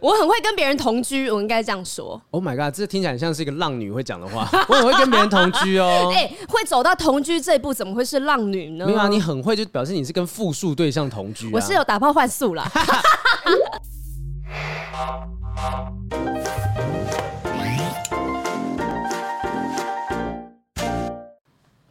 我很会跟别人同居，我应该这样说。Oh my god，这听起来像是一个浪女会讲的话。我很会跟别人同居哦。哎、欸，会走到同居这一步，怎么会是浪女呢？没有啊，你很会，就表示你是跟复数对象同居、啊。我是有打炮换宿啦。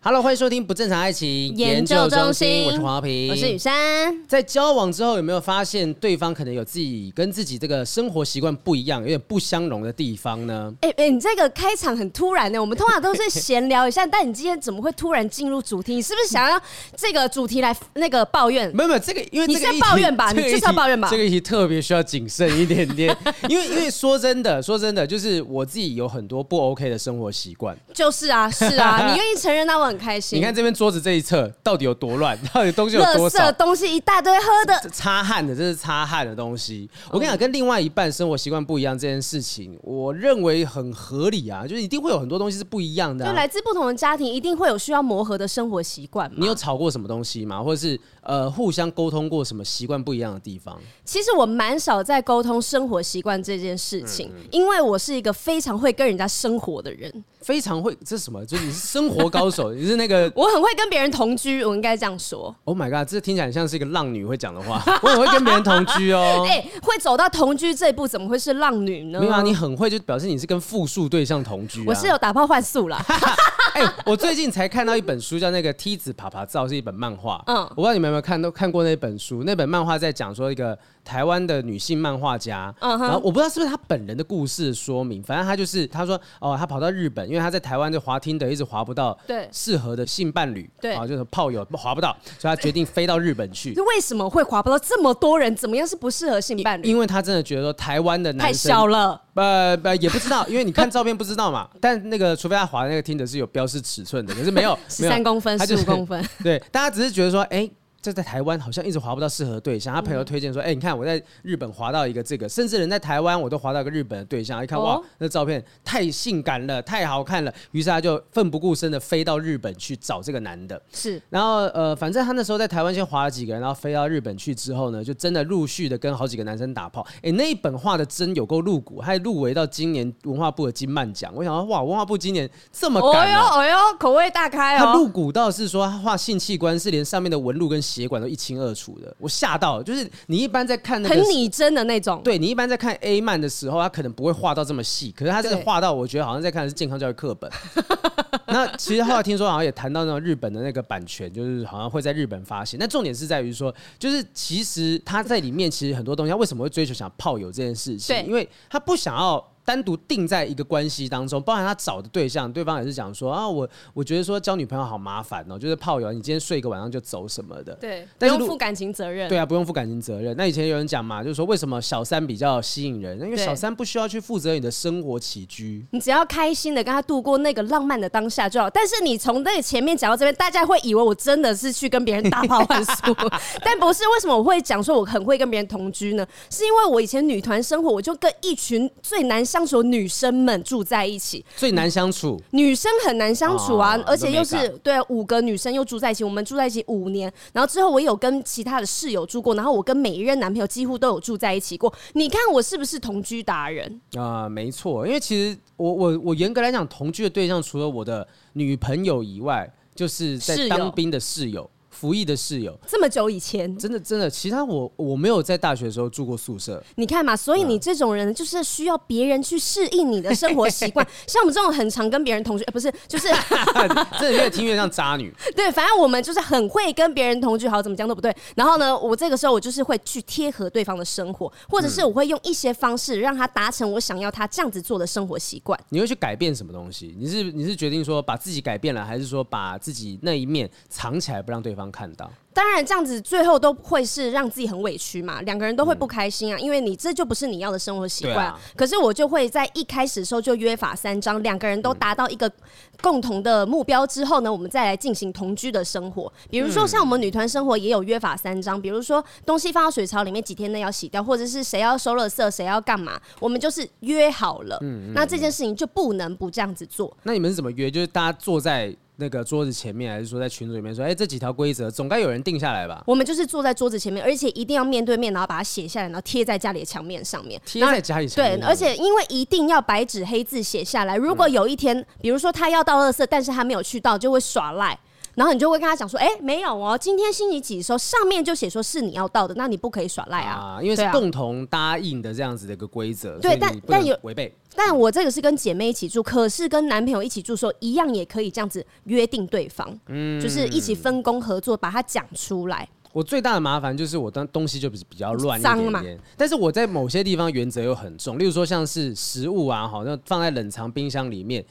Hello，欢迎收听不正常爱情研究中心，我是黄豪平，我是雨珊。在交往之后，有没有发现对方可能有自己跟自己这个生活习惯不一样，有点不相容的地方呢？哎、欸、哎、欸，你这个开场很突然呢。我们通常都是闲聊一下，但你今天怎么会突然进入主题？你是不是想要这个主题来那个抱怨？没有没有，这个因为这个你是在抱怨吧？你就是要抱怨吧？这个议题特别需要谨慎一点点，因为因为说真的，说真的，就是我自己有很多不 OK 的生活习惯。就是啊，是啊，你愿意承认，那我很开心。你看这边。桌子这一侧到底有多乱？到底东西有多少？东西一大堆，喝的擦汗的，这是擦汗的东西。我跟你讲，跟另外一半生活习惯不一样这件事情，我认为很合理啊，就是一定会有很多东西是不一样的、啊。就来自不同的家庭，一定会有需要磨合的生活习惯。你有吵过什么东西吗？或者是呃，互相沟通过什么习惯不一样的地方？其实我蛮少在沟通生活习惯这件事情，嗯、因为我是一个非常会跟人家生活的人。非常会，这是什么？就是你是生活高手，你是那个。我很会跟别人同居，我应该这样说。Oh my god，这听起来像是一个浪女会讲的话。我很会跟别人同居哦。哎、欸，会走到同居这一步，怎么会是浪女呢？没有啊，你很会，就表示你是跟复数对象同居、啊。我是有打炮换宿啦。哎、欸，我最近才看到一本书，叫那个梯子爬爬照，是一本漫画。嗯，我不知道你们有没有看，都看过那本书。那本漫画在讲说一个。台湾的女性漫画家，uh -huh. 然后我不知道是不是她本人的故事说明，反正她就是她说哦，她跑到日本，因为她在台湾就滑 Tinder 一直滑不到对适合的性伴侣，对，啊就是炮友滑不到，所以她决定飞到日本去。为什么会滑不到这么多人？怎么样是不适合性伴侣？因为她真的觉得说台湾的男生太小了，呃呃也不知道，因为你看照片不知道嘛。但那个除非她滑的那个 Tinder 是有标示尺寸的，可是没有 十三公分、十五公分，对，大家只是觉得说哎。欸就在台湾好像一直划不到适合的对象，他朋友推荐说：“哎、欸，你看我在日本划到一个这个，甚至人在台湾我都划到一个日本的对象。一看哇，那照片太性感了，太好看了。于是他就奋不顾身的飞到日本去找这个男的。是，然后呃，反正他那时候在台湾先划了几个人，然后飞到日本去之后呢，就真的陆续的跟好几个男生打炮。哎、欸，那一本画的真有够露骨，还入围到今年文化部的金漫奖。我想说哇，文化部今年这么敢、啊，哦哟哦哟，口味大开哦。他露骨到是说他画性器官是连上面的纹路跟血管都一清二楚。的，我吓到了，就是你一般在看那个很拟真的那种，对，你一般在看 A 漫的时候，他可能不会画到这么细，可是他这个画到，我觉得好像在看的是健康教育课本。那其实后来听说好像也谈到那种日本的那个版权，就是好像会在日本发行。那重点是在于说，就是其实他在里面其实很多东西，他为什么会追求想泡友这件事情？对，因为他不想要。单独定在一个关系当中，包含他找的对象，对方也是讲说啊，我我觉得说交女朋友好麻烦哦，就是炮友，你今天睡一个晚上就走什么的，对，不用负感情责任，对啊，不用负感情责任。那以前有人讲嘛，就是说为什么小三比较吸引人？因为小三不需要去负责你的生活起居，你只要开心的跟他度过那个浪漫的当下就好。但是你从那个前面讲到这边，大家会以为我真的是去跟别人打炮换宿，但不是。为什么我会讲说我很会跟别人同居呢？是因为我以前女团生活，我就跟一群最难相处的女生。们住在一起最难相处，女生很难相处啊，哦、而且又是对五个女生又住在一起，我们住在一起五年，然后之后我有跟其他的室友住过，然后我跟每一任男朋友几乎都有住在一起过。你看我是不是同居达人啊、呃？没错，因为其实我我我严格来讲，同居的对象除了我的女朋友以外，就是在当兵的室友。服役的室友，这么久以前，真的真的，其他我我没有在大学的时候住过宿舍。你看嘛，所以你这种人就是需要别人去适应你的生活习惯。像我们这种很常跟别人同居，呃、不是，就是 真的越听越像渣女。对，反正我们就是很会跟别人同居，好怎么讲都不对。然后呢，我这个时候我就是会去贴合对方的生活，或者是我会用一些方式让他达成我想要他这样子做的生活习惯。你会去改变什么东西？你是你是决定说把自己改变了，还是说把自己那一面藏起来不让对方看到？当然，这样子最后都会是让自己很委屈嘛，两个人都会不开心啊，因为你这就不是你要的生活习惯。可是我就会在一开始的时候就约法三章，两个人都达到一个共同的目标之后呢，我们再来进行同居的生活。比如说像我们女团生活也有约法三章，比如说东西放到水槽里面几天内要洗掉，或者是谁要收垃圾，谁要干嘛，我们就是约好了。嗯那这件事情就不能不这样子做。那你们是怎么约？就是大家坐在。那个桌子前面，还是说在群组里面说，哎，这几条规则总该有人定下来吧？我们就是坐在桌子前面，而且一定要面对面，然后把它写下来，然后贴在家里的墙面上面。贴在家里墙面。对，而且因为一定要白纸黑字写下来，如果有一天，嗯、比如说他要到垃圾，但是他没有去到，就会耍赖。然后你就会跟他讲说，哎，没有哦，今天星期几的时候上面就写说是你要到的，那你不可以耍赖啊，啊，因为是共同答应的这样子的一个规则。对，但但有违背。但我这个是跟姐妹一起住，可是跟男朋友一起住的时候，一样也可以这样子约定对方，嗯，就是一起分工合作，把它讲出来。我最大的麻烦就是我当东西就比比较乱一点点，嘛但是我在某些地方原则又很重，例如说像是食物啊，好像放在冷藏冰箱里面。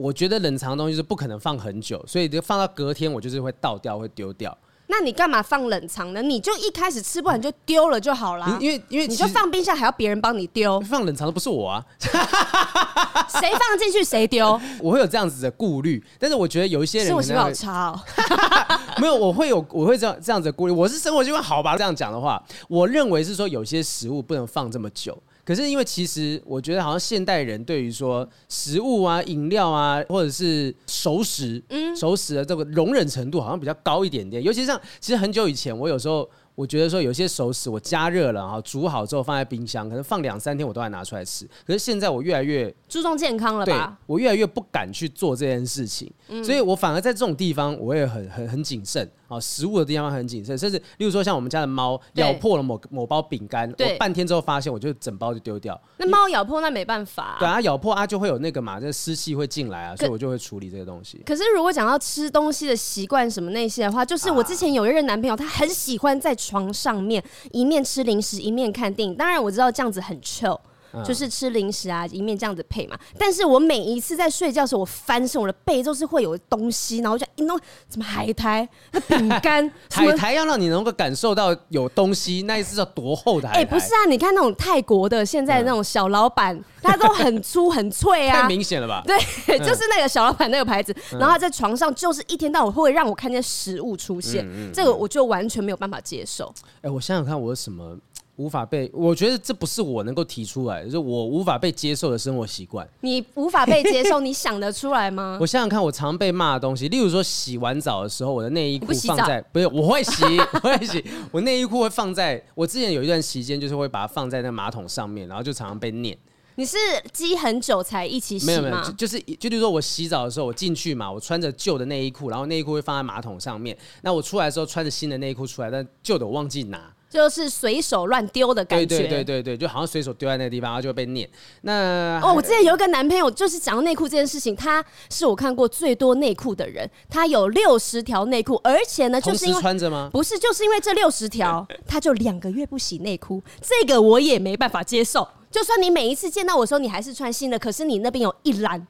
我觉得冷藏的东西是不可能放很久，所以就放到隔天，我就是会倒掉，会丢掉。那你干嘛放冷藏呢？你就一开始吃不完就丢了就好了。因为因为你就放冰箱还要别人帮你丢，放冷藏的不是我啊，谁放进去谁丢。我会有这样子的顾虑，但是我觉得有一些人生活习惯好差哦。没有，我会有我会这样这样子的顾虑。我是生活习惯好吧？这样讲的话，我认为是说有些食物不能放这么久。可是因为其实我觉得好像现代人对于说食物啊、饮料啊，或者是熟食，嗯，熟食的这个容忍程度好像比较高一点点。尤其像其实很久以前，我有时候。我觉得说有些熟食我加热了哈，煮好之后放在冰箱，可能放两三天我都还拿出来吃。可是现在我越来越注重健康了吧？我越来越不敢去做这件事情，嗯、所以我反而在这种地方我也很很很谨慎啊。食物的地方很谨慎，甚至例如说像我们家的猫咬破了某某包饼干，我半天之后发现，我就整包就丢掉。那猫咬破那没办法、啊，对啊，咬破啊就会有那个嘛，这湿气会进来啊，所以我就会处理这个东西。可是如果讲到吃东西的习惯什么那些的话，就是我之前有一任男朋友，他很喜欢在床上面。一面吃零食一面看电影，当然我知道这样子很臭。就是吃零食啊，一面这样子配嘛。但是我每一次在睡觉的时候，我翻身，我的背都是会有东西，然后就一弄什么海苔、那饼干，海苔要让你能够感受到有东西，那一次要多厚的海苔？哎，不是啊，你看那种泰国的现在那种小老板，他都很粗很脆啊，太明显了吧？对，就是那个小老板那个牌子，然后他在床上就是一天到晚会让我看见食物出现，这个我就完全没有办法接受。哎，我想想看，我有什么？无法被，我觉得这不是我能够提出来，就是我无法被接受的生活习惯。你无法被接受，你想得出来吗？我想想看，我常被骂的东西，例如说洗完澡的时候，我的内衣裤放在，不，不是，我会洗，我会洗，我内衣裤会放在，我之前有一段时间就是会把它放在那马桶上面，然后就常常被念。你是积很久才一起洗吗？没有没有，就就是就比如说我洗澡的时候，我进去嘛，我穿着旧的内衣裤，然后内衣裤会放在马桶上面，那我出来的时候穿着新的内衣裤出来，但旧的我忘记拿。就是随手乱丢的感觉，对对对对对，就好像随手丢在那个地方，然后就会被念。那哦，我之前有一个男朋友，就是讲到内裤这件事情，他是我看过最多内裤的人，他有六十条内裤，而且呢，就是因为穿着吗？不是，就是因为这六十条，他就两个月不洗内裤，这个我也没办法接受。就算你每一次见到我时候你还是穿新的，可是你那边有一栏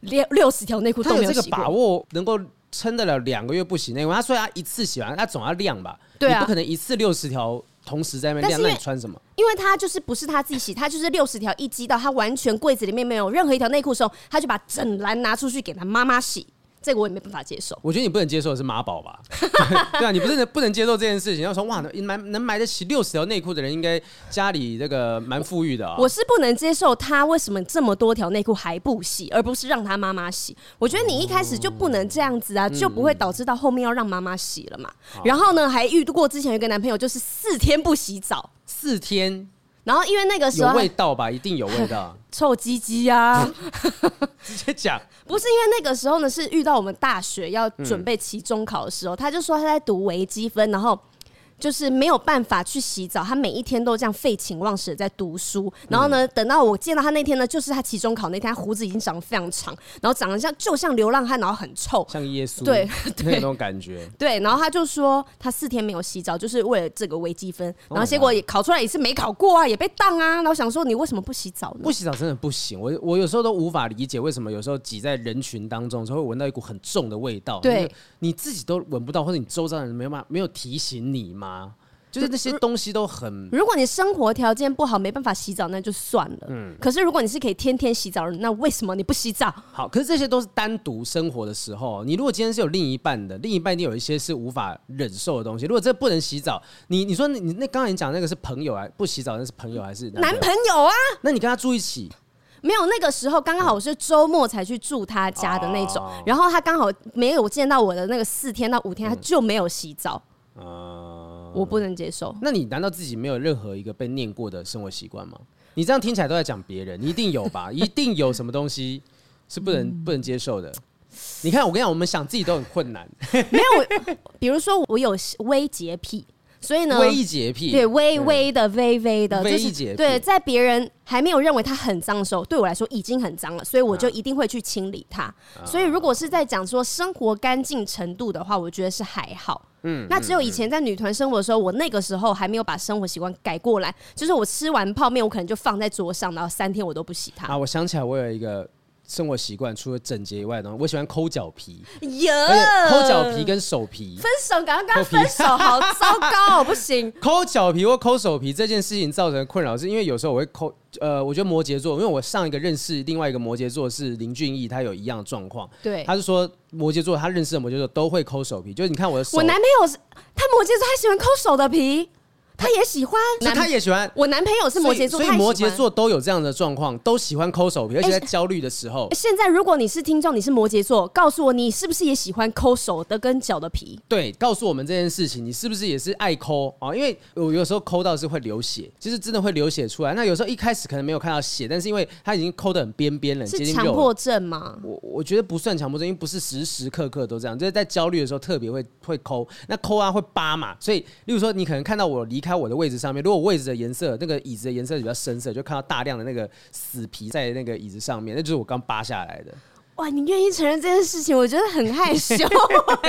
六六十条内裤都没有洗过，他有这个把握能够撑得了两个月不洗内裤？他说他一次洗完，他总要晾吧。对啊，不可能一次六十条同时在那边晾，那你穿什么？因为他就是不是他自己洗，他就是六十条一积到他完全柜子里面没有任何一条内裤的时候，他就把整篮拿出去给他妈妈洗。这个我也没办法接受。我觉得你不能接受的是妈宝吧？对啊，你不是不能接受这件事情。要说哇，能买能买得起六十条内裤的人，应该家里这个蛮富裕的啊。我是不能接受他为什么这么多条内裤还不洗，而不是让他妈妈洗。我觉得你一开始就不能这样子啊，就不会导致到后面要让妈妈洗了嘛。然后呢，还遇过之前有一个男朋友，就是四天不洗澡，四天。然后因为那个时候有味道吧，一定有味道，臭鸡鸡啊！直接讲，不是因为那个时候呢，是遇到我们大学要准备期中考的时候，他就说他在读微积分，然后。就是没有办法去洗澡，他每一天都这样废寝忘食的在读书。然后呢，等到我见到他那天呢，就是他期中考那天，他胡子已经长得非常长，然后长得像就像流浪汉，然后很臭，像耶稣，对，对那种感觉。对，然后他就说他四天没有洗澡，就是为了这个微积分。然后结果也考出来也是没考过啊，也被当啊。然后想说你为什么不洗澡呢？不洗澡真的不行，我我有时候都无法理解为什么有时候挤在人群当中，就会闻到一股很重的味道。对，你自己都闻不到，或者你周遭的人没有办法没有提醒你吗？就是那些东西都很。如果你生活条件不好，没办法洗澡，那就算了。嗯。可是如果你是可以天天洗澡的人，那为什么你不洗澡？好，可是这些都是单独生活的时候。你如果今天是有另一半的，另一半一定有一些是无法忍受的东西。如果这不能洗澡，你你说你那刚才你讲那个是朋友啊，不洗澡那是朋友还是男朋友？啊？那你跟他住一起？没有，那个时候刚刚好我是周末才去住他家的那种，哦、然后他刚好没有见到我的那个四天到五天，他就没有洗澡。嗯、我不能接受。那你难道自己没有任何一个被念过的生活习惯吗？你这样听起来都在讲别人，你一定有吧？一定有什么东西是不能、嗯、不能接受的。你看，我跟你讲，我们想自己都很困难。没有，比如说我有微洁癖。所以呢，微洁癖，对，微微的、微微的，微就是对，在别人还没有认为它很脏的时候，对我来说已经很脏了，所以我就一定会去清理它。啊、所以如果是在讲说生活干净程度的话，我觉得是还好。嗯，那只有以前在女团生活的时候，我那个时候还没有把生活习惯改过来，就是我吃完泡面，我可能就放在桌上，然后三天我都不洗它。啊，我想起来，我有一个。生活习惯除了整洁以外的东西，我喜欢抠脚皮，有抠脚皮跟手皮。分手，刚刚分手，好糟糕，不行。抠脚皮或抠手皮这件事情造成的困扰，是因为有时候我会抠，呃，我觉得摩羯座，因为我上一个认识另外一个摩羯座是林俊逸，他有一样的状况。对，他是说摩羯座，他认识的摩羯座都会抠手皮，就是你看我的手，我男朋友是他摩羯座，他喜欢抠手的皮。他也喜欢，那他也喜欢。我男朋友是摩羯座，所以摩羯座都有这样的状况，都喜欢抠手皮，而且在焦虑的时候。现在如果你是听众，你是摩羯座，告诉我你是不是也喜欢抠手的跟脚的皮？对，告诉我们这件事情，你是不是也是爱抠啊？因为我有时候抠到是会流血，就是真的会流血出来。那有时候一开始可能没有看到血，但是因为他已经抠的很边边了，是强迫症吗？我我觉得不算强迫症，因为不是时时刻刻都这样，就是在焦虑的时候特别会会抠。那抠啊会扒嘛，所以例如说你可能看到我离开在我的位置上面，如果位置的颜色，那个椅子的颜色比较深色，就看到大量的那个死皮在那个椅子上面，那就是我刚扒下来的。哇，你愿意承认这件事情，我觉得很害羞。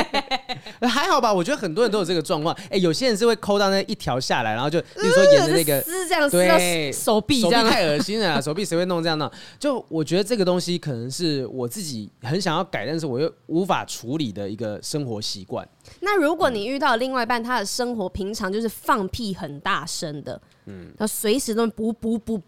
还好吧，我觉得很多人都有这个状况。哎、欸，有些人是会抠到那一条下来，然后就比如说沿着那个丝这样对手臂，手臂太恶心了，手臂谁会弄这样呢？就我觉得这个东西可能是我自己很想要改，但是我又无法处理的一个生活习惯。那如果你遇到另外一半，他的生活平常就是放屁很大声的，嗯，他随时都噗噗噗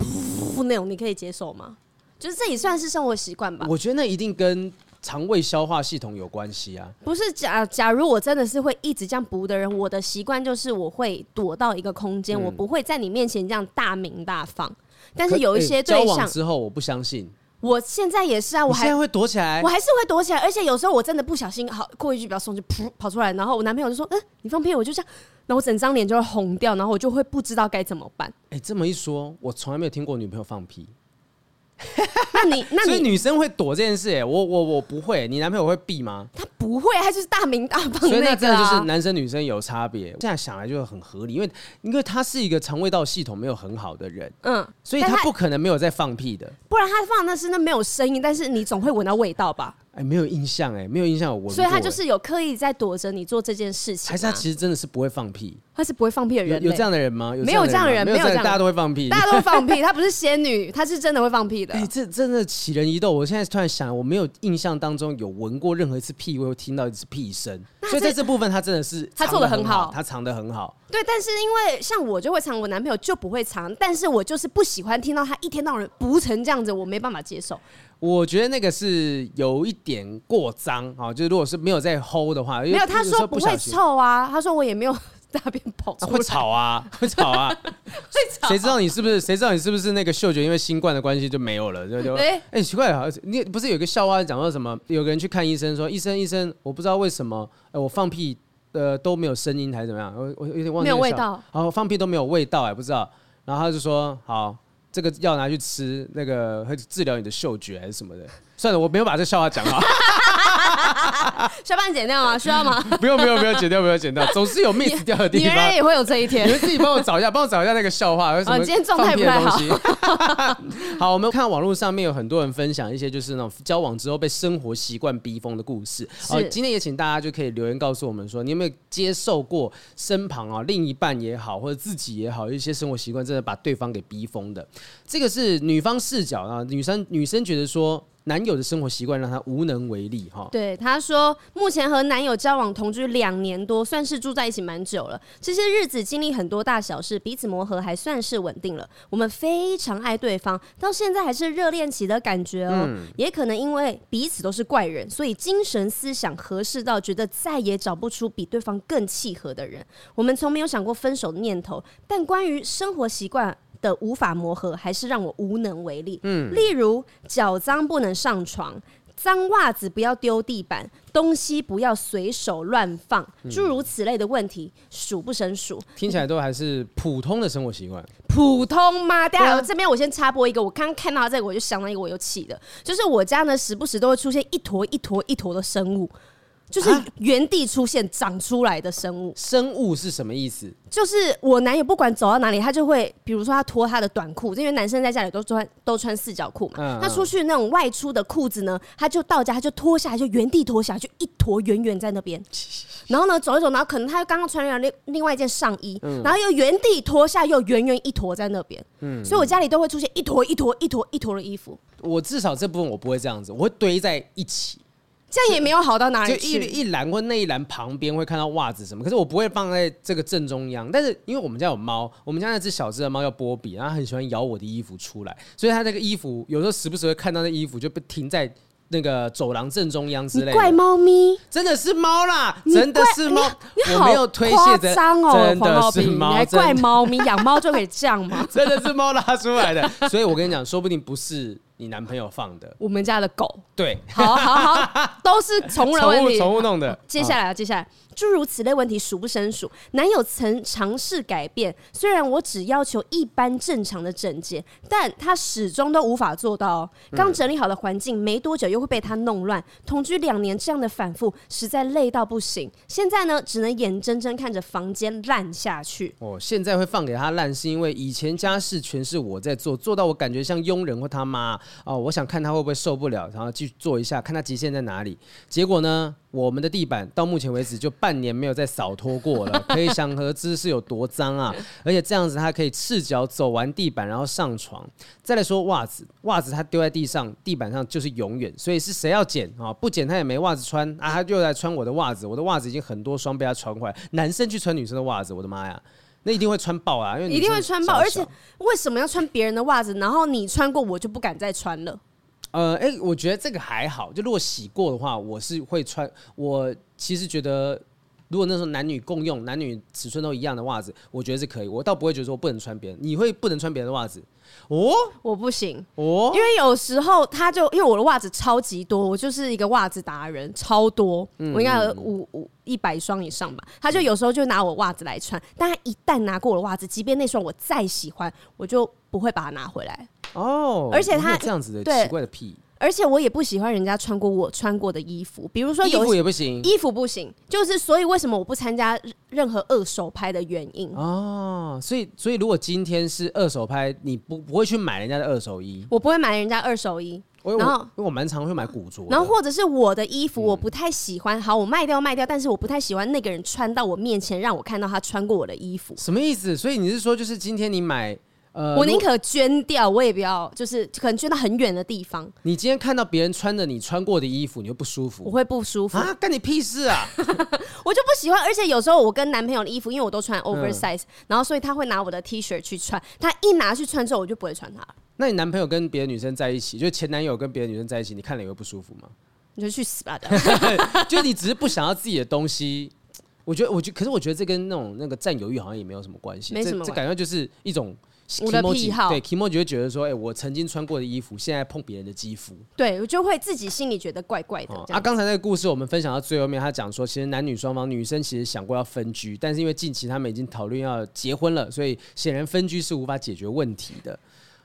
噗那种，你可以接受吗？就是这也算是生活习惯吧。我觉得那一定跟肠胃消化系统有关系啊。不是假，假如我真的是会一直这样补的人，我的习惯就是我会躲到一个空间，嗯、我不会在你面前这样大鸣大放。但是有一些对象、欸、交往之后，我不相信。我现在也是啊，我还现在会躲起来，我还是会躲起来，而且有时候我真的不小心，好过一句比较松，就噗跑出来，然后我男朋友就说：“嗯，你放屁！”我就这样，然后我整张脸就会红掉，然后我就会不知道该怎么办。哎、欸，这么一说，我从来没有听过女朋友放屁。那你那你所以女生会躲这件事哎，我我我不会，你男朋友会避吗？他不会，他就是大名大放那个、啊。所以那真的就是男生女生有差别。现在想来就很合理，因为因为他是一个肠胃道系统没有很好的人，嗯，所以他不可能没有在放屁的。不然他放的那是那没有声音，但是你总会闻到味道吧？哎，没有印象哎，没有印象我。所以他就是有刻意在躲着你做这件事情、啊，还是他其实真的是不会放屁？他是不会放屁的人，有这样的人吗？没有这样的人，没有这样，大家都会放屁，大家都会放屁。他不是仙女，他是真的会放屁的。哎，这真的起人疑窦。我现在突然想，我没有印象当中有闻过任何一次屁味，会听到一次屁声。所以在这部分，他真的是他做的很好，他藏得很好。对，但是因为像我就会藏，我男朋友就不会藏，但是我就是不喜欢听到他一天到晚不成这样子，我没办法接受。我觉得那个是有一点过脏啊，就是如果是没有在 hold 的话，没有他说不会臭啊，他说我也没有 大便跑出来，会吵啊，会吵啊，会吵。谁知道你是不是？谁知道你是不是那个嗅觉因为新冠的关系就没有了？就就哎哎，奇怪啊，你不是有个笑话讲到什么？有个人去看医生说，医生医生，我不知道为什么，哎，我放屁呃都没有声音还是怎么样？我我有点忘记。没有味道。然后放屁都没有味道哎，不知道。然后他就说好。这个药拿去吃，那个会治疗你的嗅觉还是什么的？算了，我没有把这笑话讲好。需要帮你剪掉吗？需要吗？不用不用不用剪掉不用剪掉，总是有 miss 掉的地方。女人也会有这一天。你们自己帮我找一下，帮我找一下那个笑话。什么今天状态不太好。好，我们看网络上面有很多人分享一些就是那种交往之后被生活习惯逼疯的故事。好，今天也请大家就可以留言告诉我们说，你有没有接受过身旁啊另一半也好，或者自己也好，一些生活习惯真的把对方给逼疯的？这个是女方视角啊，女生女生觉得说。男友的生活习惯让他无能为力，哈。对，他说目前和男友交往同居两年多，算是住在一起蛮久了。这些日子经历很多大小事，彼此磨合还算是稳定了。我们非常爱对方，到现在还是热恋期的感觉哦。嗯、也可能因为彼此都是怪人，所以精神思想合适到觉得再也找不出比对方更契合的人。我们从没有想过分手的念头，但关于生活习惯的无法磨合，还是让我无能为力。嗯，例如脚脏不能上床。脏袜子不要丢地板，东西不要随手乱放，诸、嗯、如此类的问题数不胜数。听起来都还是普通的生活习惯。普通吗？大家、啊、这边我先插播一个，我刚刚看到这个我就想到一个我有气的，就是我家呢时不时都会出现一坨一坨一坨的生物。就是原地出现长出来的生物，生物是什么意思？就是我男友不管走到哪里，他就会，比如说他脱他的短裤，因为男生在家里都穿都穿四角裤嘛。嗯嗯，他出去那种外出的裤子呢，他就到家他就脱下来，就原地脱下来，就一坨圆圆在那边。然后呢，走一走，然后可能他又刚刚穿了另另外一件上衣，嗯、然后又原地脱下，又圆圆一坨在那边。嗯，所以我家里都会出现一坨一坨一坨一坨的衣服。我至少这部分我不会这样子，我会堆在一起。这样也没有好到哪里去。就一一篮或那一篮旁边会看到袜子什么，可是我不会放在这个正中央。但是因为我们家有猫，我们家那只小只的猫叫波比，然后很喜欢咬我的衣服出来，所以它那个衣服有时候时不时会看到那衣服就被停在那个走廊正中央之类的。怪猫咪，真的是猫啦，真的是猫，我没有推卸的，哦、真的是猫，你还怪猫咪，养猫就可以这样吗？真的是猫拉出来的，所以我跟你讲，说不定不是。你男朋友放的，我们家的狗，对，好好好，都是宠物问题，宠物弄的。接下来啊，接下来。诸如此类问题数不胜数。男友曾尝试改变，虽然我只要求一般正常的整洁，但他始终都无法做到。刚整理好的环境，没多久又会被他弄乱。同居两年，这样的反复实在累到不行。现在呢，只能眼睁睁看着房间烂下去。哦，现在会放给他烂，是因为以前家事全是我在做，做到我感觉像佣人或他妈。哦，我想看他会不会受不了，然后继续做一下，看他极限在哪里。结果呢？我们的地板到目前为止就半年没有再扫拖过了，可以想而知是有多脏啊！而且这样子他可以赤脚走完地板，然后上床。再来说袜子，袜子他丢在地上，地板上就是永远，所以是谁要捡啊？不捡他也没袜子穿啊！他就来穿我的袜子，我的袜子已经很多双被他穿坏。男生去穿女生的袜子，我的妈呀，那一定会穿爆啊！因为一定会穿爆，而且为什么要穿别人的袜子？然后你穿过，我就不敢再穿了。呃，哎、欸，我觉得这个还好。就如果洗过的话，我是会穿。我其实觉得，如果那时候男女共用，男女尺寸都一样的袜子，我觉得是可以。我倒不会觉得说不能穿别人。你会不能穿别人的袜子？哦，我不行。哦，因为有时候他就因为我的袜子超级多，我就是一个袜子达人，超多，嗯、我应该有五五一百双以上吧。他就有时候就拿我袜子来穿，但他一旦拿过我的袜子，即便那双我再喜欢，我就不会把它拿回来。哦，而且他这样子的奇怪的癖，而且我也不喜欢人家穿过我穿过的衣服，比如说有衣服也不行，衣服不行，就是所以为什么我不参加任何二手拍的原因哦，所以所以如果今天是二手拍，你不不会去买人家的二手衣，我不会买人家二手衣，然后因为我蛮常会买古着，然后或者是我的衣服我不太喜欢，好我卖掉卖掉，但是我不太喜欢那个人穿到我面前让我看到他穿过我的衣服，什么意思？所以你是说就是今天你买？呃、我宁可捐掉，我也不要，就是可能捐到很远的地方。你今天看到别人穿着你穿过的衣服，你会不舒服？我会不舒服啊！干你屁事啊！我就不喜欢，而且有时候我跟男朋友的衣服，因为我都穿 oversize，、嗯、然后所以他会拿我的 T 恤去穿，他一拿去穿之后，我就不会穿它。那你男朋友跟别的女生在一起，就是前男友跟别的女生在一起，你看了也会不舒服吗？你就去死吧！就你只是不想要自己的东西，我觉得，我觉得，可是我觉得这跟那种那个占有欲好像也没有什么关系，没什么这感觉就是一种。我的癖好对 Kimoji 就会觉得说，哎、欸，我曾经穿过的衣服，现在碰别人的肌肤，对我就会自己心里觉得怪怪的。哦、啊，刚才那个故事我们分享到最后面，他讲说，其实男女双方，女生其实想过要分居，但是因为近期他们已经讨论要结婚了，所以显然分居是无法解决问题的。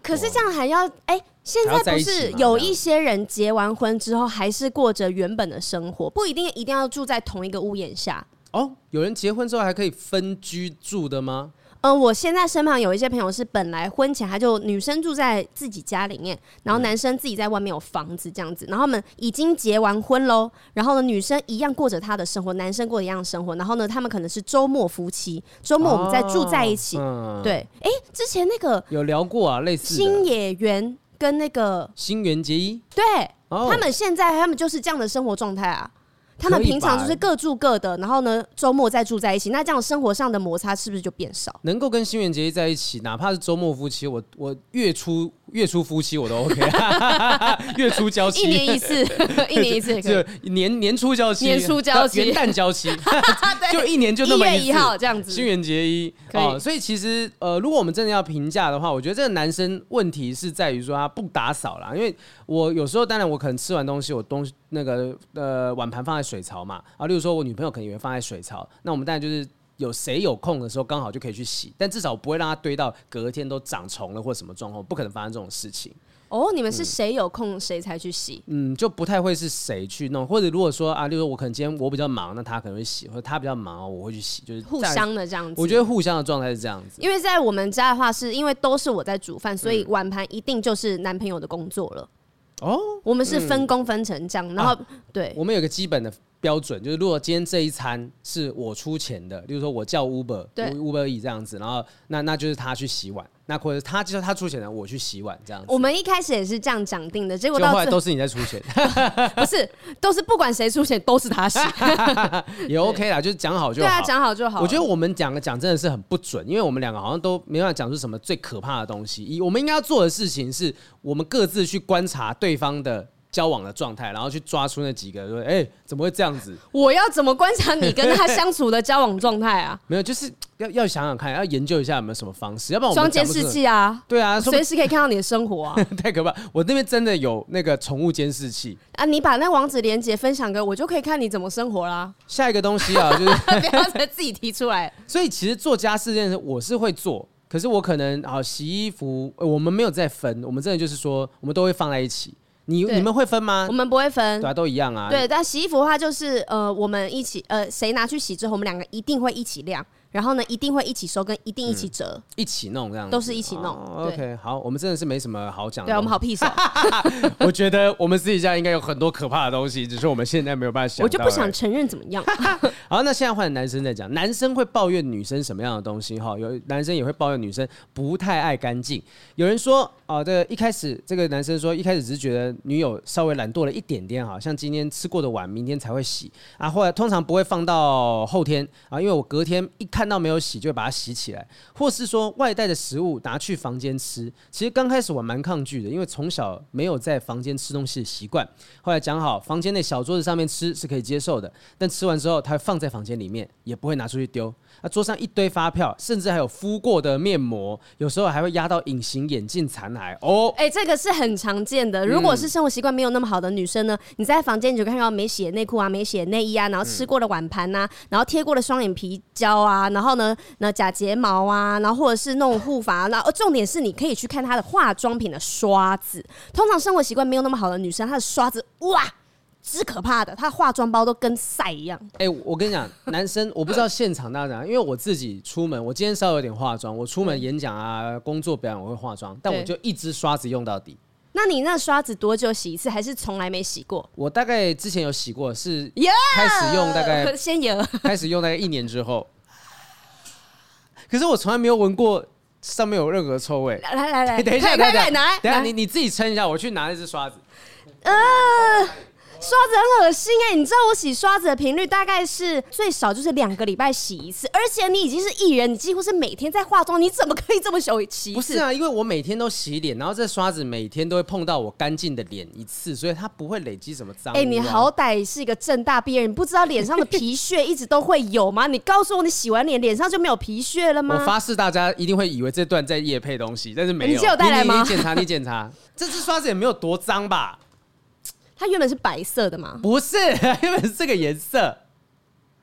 可是这样还要哎、欸，现在不是有一些人结完婚之后还是过着原本的生活，不一定一定要住在同一个屋檐下。哦，有人结婚之后还可以分居住的吗？嗯，我现在身旁有一些朋友是本来婚前他就女生住在自己家里面，然后男生自己在外面有房子这样子，然后他们已经结完婚喽，然后呢，女生一样过着她的生活，男生过一样的生活，然后呢，他们可能是周末夫妻，周末我们再住在一起，哦嗯、对，哎、欸，之前那个有聊过啊，类似新野源跟那个新垣结衣，对，哦、他们现在他们就是这样的生活状态啊。他们平常就是各住各的，然后呢，周末再住在一起。那这样生活上的摩擦是不是就变少？能够跟新垣结衣在一起，哪怕是周末夫妻，我我月初月初夫妻我都 OK，月初娇妻，一年一次，一年一次也可以，就年年初娇妻，年初娇妻，元旦交妻，就一年就那么一月一号这样子，新垣结衣哦。所以其实呃，如果我们真的要评价的话，我觉得这个男生问题是在于说他不打扫啦，因为我有时候当然我可能吃完东西，我东西那个呃碗盘放在水槽嘛，啊，例如说我女朋友可能也会放在水槽，那我们当然就是。有谁有空的时候，刚好就可以去洗，但至少不会让它堆到隔天都长虫了或什么状况，不可能发生这种事情。哦，你们是谁有空谁才去洗？嗯，就不太会是谁去弄，或者如果说啊，例如说我可能今天我比较忙，那他可能会洗，或者他比较忙，我会去洗，就是互相的这样子。我觉得互相的状态是这样子。因为在我们家的话，是因为都是我在煮饭，所以碗盘一定就是男朋友的工作了。哦，我们是分工分成这样，然后、啊、对，我们有个基本的。标准就是，如果今天这一餐是我出钱的，例如说我叫 Uber，对。Uber E 这样子，然后那那就是他去洗碗，那或者他就是他出钱的，我去洗碗这样子。我们一开始也是这样讲定的，结果到后来都是你在出钱，不是，都是不管谁出钱都是他洗，也 OK 啦，就是讲好就好。对啊，讲好就好。我觉得我们讲的讲真的是很不准，因为我们两个好像都没办法讲出什么最可怕的东西。我们应该要做的事情是我们各自去观察对方的。交往的状态，然后去抓出那几个，说，哎，怎么会这样子？我要怎么观察你跟他相处的交往状态啊？没有，就是要要想想看，要研究一下有没有什么方式，要不然我们装监视器啊？对啊，随时可以看到你的生活啊！太可怕！我那边真的有那个宠物监视器啊！你把那网址连接分享给我，就可以看你怎么生活啦。下一个东西啊，就是 不要再自己提出来。所以其实做家事这件事，我是会做，可是我可能啊，洗衣服，我们没有在分，我们真的就是说，我们都会放在一起。你你们会分吗？我们不会分，对啊，都一样啊。对，但洗衣服的话，就是呃，我们一起呃，谁拿去洗之后，我们两个一定会一起晾。然后呢，一定会一起收，跟一定一起折，嗯、一起弄这样子，都是一起弄。哦、OK，好，我们真的是没什么好讲的。对，我们好 屁手。我觉得我们私底下应该有很多可怕的东西，只是我们现在没有办法想。我就不想承认怎么样。好，那现在换男生在讲，男生会抱怨女生什么样的东西？哈，有男生也会抱怨女生不太爱干净。有人说，哦、呃，这一开始这个男生说，一开始只是觉得女友稍微懒惰了一点点，哈，像今天吃过的碗，明天才会洗啊，后来通常不会放到后天啊，因为我隔天一看到没有洗就会把它洗起来，或是说外带的食物拿去房间吃。其实刚开始我蛮抗拒的，因为从小没有在房间吃东西的习惯。后来讲好，房间内小桌子上面吃是可以接受的，但吃完之后，他会放在房间里面，也不会拿出去丢。那桌上一堆发票，甚至还有敷过的面膜，有时候还会压到隐形眼镜残骸哦。哎、欸，这个是很常见的。如果是生活习惯没有那么好的女生呢，嗯、你在房间你就看到没洗的内裤啊，没洗的内衣啊，然后吃过的碗盘呐，然后贴过的双眼皮胶啊，然后呢，那假睫毛啊，然后或者是那种护发，然后重点是你可以去看她的化妆品的刷子。通常生活习惯没有那么好的女生，她的刷子哇。是可怕的，他化妆包都跟赛一样。哎、欸，我跟你讲，男生我不知道现场大家怎样，因为我自己出门，我今天稍微有点化妆，我出门演讲啊、工作表演我会化妆，但我就一支刷子用到底。那你那刷子多久洗一次？还是从来没洗过？我大概之前有洗过，是开始用大概 先有开始用大概一年之后，可是我从来没有闻过上面有任何臭味。来来来，等一下，等一下，等一下，你你自己撑一下，我去拿一支刷子。呃。刷子很恶心哎、欸！你知道我洗刷子的频率大概是最少就是两个礼拜洗一次，而且你已经是艺人，你几乎是每天在化妆，你怎么可以这么久洗一次？不是啊，因为我每天都洗脸，然后这刷子每天都会碰到我干净的脸一次，所以它不会累积什么脏。哎、欸，你好歹是一个正大毕业，你不知道脸上的皮屑一直都会有吗？你告诉我，你洗完脸脸上就没有皮屑了吗？我发誓，大家一定会以为这段在夜配东西，但是没有。欸、你有带来吗？你检查，你检查，这支刷子也没有多脏吧？它原本是白色的吗？不是，原本是这个颜色。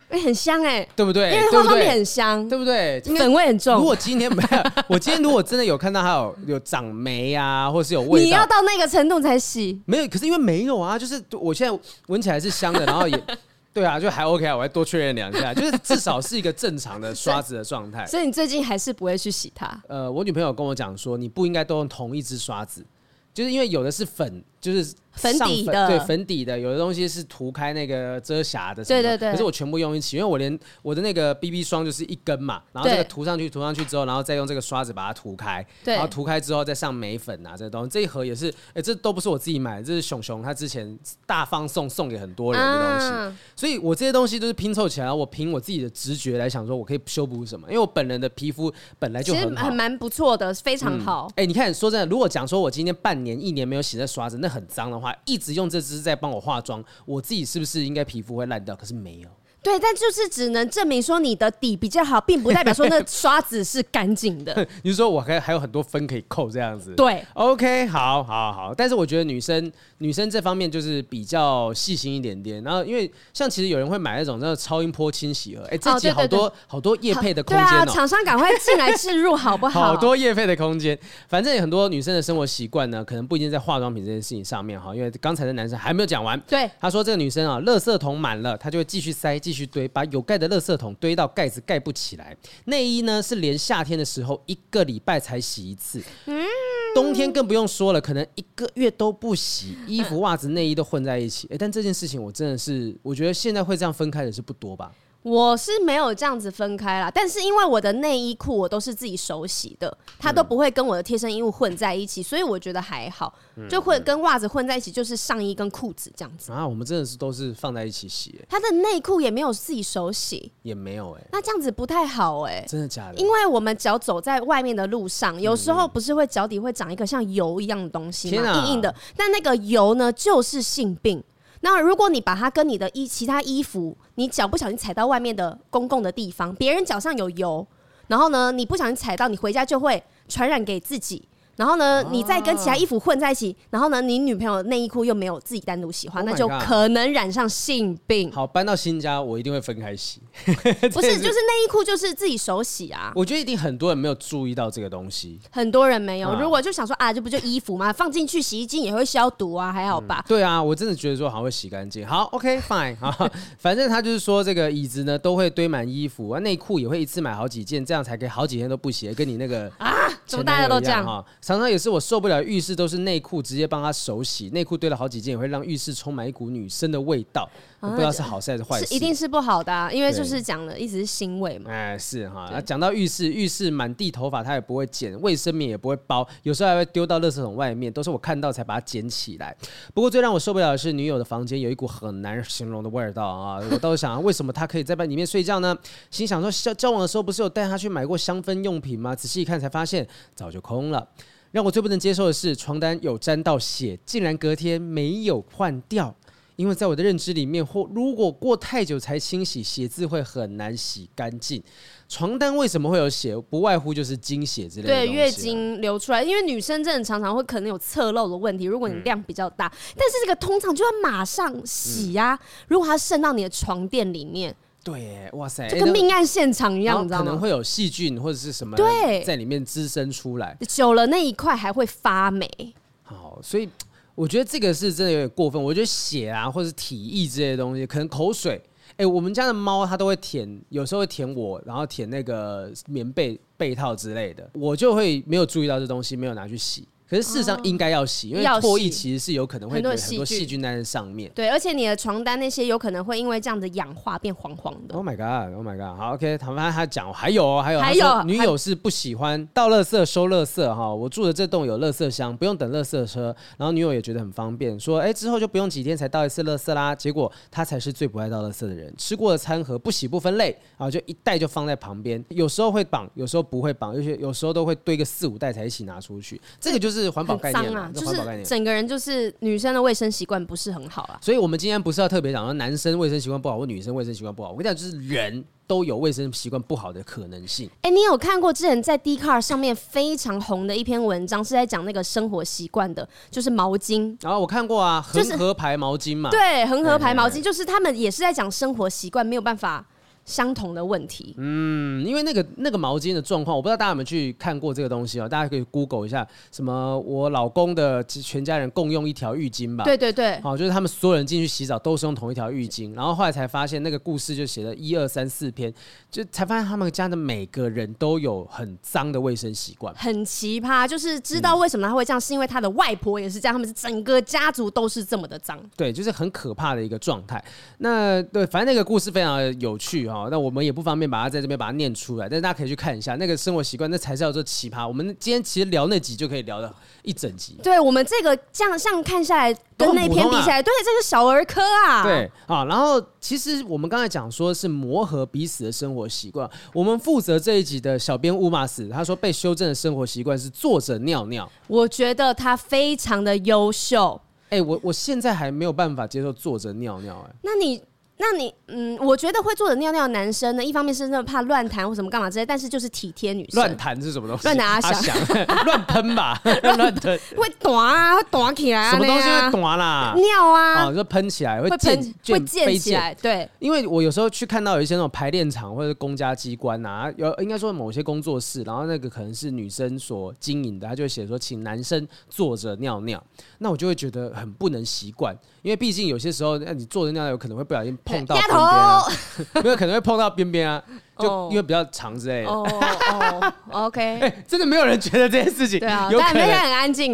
哎、欸，很香哎、欸，对不对？因为它后面很香，对不对？粉味很重。如果今天 没有，我今天如果真的有看到它有有长霉啊，或是有味道，你要到那个程度才洗。没有，可是因为没有啊，就是我现在闻起来是香的，然后也 对啊，就还 OK 啊，我还多确认两下，就是至少是一个正常的刷子的状态。所以你最近还是不会去洗它？呃，我女朋友跟我讲说，你不应该都用同一支刷子。就是因为有的是粉，就是。粉底的对粉底的，有的东西是涂开那个遮瑕的，对对对。可是我全部用一起，因为我连我的那个 BB 霜就是一根嘛，然后这个涂上去，涂上去之后，然后再用这个刷子把它涂开，对。然后涂开之后再上眉粉啊，这个东西，这一盒也是，哎，这都不是我自己买的，这是熊熊他之前大放送送给很多人的东西，啊、所以我这些东西都是拼凑起来，我凭我自己的直觉来想说，我可以修补什么？因为我本人的皮肤本来就很好，其实很蛮不错的，非常好。哎、嗯，你看，说真的，如果讲说我今天半年、一年没有洗这刷子，那很很脏的话，一直用这。支在帮我化妆，我自己是不是应该皮肤会烂掉？可是没有。对，但就是只能证明说你的底比较好，并不代表说那刷子是干净的。你说我还还有很多分可以扣这样子。对，OK，好，好，好。但是我觉得女生女生这方面就是比较细心一点点。然后因为像其实有人会买那种那个超音波清洗盒，哎，这集好多、好多业配的空间哦。对啊，厂商赶快进来置入好不好？好多业配的空间。反正有很多女生的生活习惯呢，可能不一定在化妆品这件事情上面哈。因为刚才的男生还没有讲完。对，他说这个女生啊，垃圾桶满了，她就会继续塞，继续堆，把有盖的垃圾桶堆到盖子盖不起来，内衣呢是连夏天的时候一个礼拜才洗一次，嗯，冬天更不用说了，可能一个月都不洗，衣服、袜子、内衣都混在一起。哎，但这件事情我真的是，我觉得现在会这样分开的是不多吧。我是没有这样子分开啦，但是因为我的内衣裤我都是自己手洗的，它都不会跟我的贴身衣物混在一起，所以我觉得还好，就会跟袜子混在一起，就是上衣跟裤子这样子。啊，我们真的是都是放在一起洗，他的内裤也没有自己手洗，也没有哎，那这样子不太好哎，真的假的？因为我们脚走在外面的路上，有时候不是会脚底会长一个像油一样的东西吗？硬硬的，但那个油呢就是性病。那如果你把它跟你的衣其他衣服，你脚不小心踩到外面的公共的地方，别人脚上有油，然后呢，你不小心踩到，你回家就会传染给自己。然后呢，你再跟其他衣服混在一起，然后呢，你女朋友内衣裤又没有自己单独洗换，那就可能染上性病。好，搬到新家，我一定会分开洗。不是，就是内衣裤就是自己手洗啊。我觉得一定很多人没有注意到这个东西。很多人没有。如果就想说啊，这不就衣服吗？放进去洗衣机也会消毒啊，还好吧？对啊，我真的觉得说好像会洗干净。好，OK，Fine 啊，反正他就是说这个椅子呢都会堆满衣服啊，内裤也会一次买好几件，这样才可以好几天都不洗，跟你那个啊，怎么大家都这样哈？常常也是我受不了浴室都是内裤，直接帮他手洗，内裤堆了好几件，也会让浴室充满一股女生的味道。我不知道是好事还是坏事，一定是不好的，啊，因为就是讲了一直是腥味嘛。哎，是哈。那讲到浴室，浴室满地头发，他也不会剪，卫生棉也不会包，有时候还会丢到垃圾桶外面，都是我看到才把它捡起来。不过最让我受不了的是，女友的房间有一股很难形容的味道啊！我倒是想，为什么他可以在里面睡觉呢？心想说，交交往的时候不是有带他去买过香氛用品吗？仔细一看才发现，早就空了。让我最不能接受的是，床单有沾到血，竟然隔天没有换掉。因为在我的认知里面，或如果过太久才清洗，血渍会很难洗干净。床单为什么会有血？不外乎就是经血之类的。对，月经流出来，因为女生真的常常会可能有侧漏的问题。如果你量比较大，嗯、但是这个通常就要马上洗呀、啊。嗯、如果它渗到你的床垫里面，对，哇塞，就跟命案现场一样，你知道吗？可能会有细菌或者是什么对在里面滋生出来，久了那一块还会发霉。好，所以。我觉得这个是真的有点过分。我觉得血啊，或者是体液这些东西，可能口水。哎，我们家的猫它都会舔，有时候会舔我，然后舔那个棉被、被套之类的，我就会没有注意到这东西，没有拿去洗。可是事实上应该要洗，因为唾液其实是有可能会有很多细菌在上面。对，而且你的床单那些有可能会因为这样子氧化变黄黄的。Oh my god! Oh my god! 好，OK，他们还讲还有还有还有女友是不喜欢倒垃圾收垃圾哈。我住的这栋有垃圾箱，不用等垃圾车，然后女友也觉得很方便，说哎之后就不用几天才倒一次垃圾啦。结果他才是最不爱倒垃圾的人，吃过的餐盒不洗不分类啊，就一袋就放在旁边，有时候会绑，有时候不会绑，有些有时候都会堆个四五袋才一起拿出去。这个就是环保概念。就是整个人就是女生的卫生习惯不是很好啊，所以我们今天不是要特别讲说男生卫生习惯不好或女生卫生习惯不好，我跟你讲就是人都有卫生习惯不好的可能性。哎、欸，你有看过之前在 Dcard 上面非常红的一篇文章，是在讲那个生活习惯的，就是毛巾。然后、啊、我看过啊，恒河牌毛巾嘛，对，恒河牌毛巾就是他们也是在讲生活习惯没有办法相同的问题。嗯，因为那个那个毛巾的状况，我不知道大家有没有去看过这个东西哦。大家可以 Google 一下，什么我老公的全家人共用一条浴巾吧。对对对，好，就是他们所有人进去洗澡都是用同一条浴巾，然后后来才发现那个故事就写了一二三四篇，就才发现他们家的每个人都有很脏的卫生习惯，很奇葩。就是知道为什么他会这样，嗯、是因为他的外婆也是这样，他们是整个家族都是这么的脏。对，就是很可怕的一个状态。那对，反正那个故事非常的有趣哈。那我们也不方便把它在这边把它念出来，但是大家可以去看一下那个生活习惯，那才是叫做奇葩。我们今天其实聊那集就可以聊到一整集。对，我们这个这样像看下来跟那篇比起来，啊、对，这是小儿科啊。对啊，然后其实我们刚才讲说是磨合彼此的生活习惯。我们负责这一集的小编乌马斯，他说被修正的生活习惯是坐着尿尿。我觉得他非常的优秀。哎、欸，我我现在还没有办法接受坐着尿尿、欸，哎，那你？那你嗯，我觉得会坐着尿尿的男生呢，一方面是那么怕乱弹或什么干嘛之类，但是就是体贴女生。乱弹是什么东西？乱拿阿翔，乱喷吧，乱喷会短啊，会短起来啊。什么东西会短啦？尿啊，啊，就喷起来会溅，会溅起来。对，因为我有时候去看到有一些那种排练场或者公家机关啊，有应该说某些工作室，然后那个可能是女生所经营的，他就会写说请男生坐着尿尿，那我就会觉得很不能习惯。因为毕竟有些时候，那你坐着尿有可能会不小心碰到边边啊，没有可能会碰到边边啊，就因为比较长之类的。哦哦，OK，哎，真的没有人觉得这件事情，对啊，但那天很安静。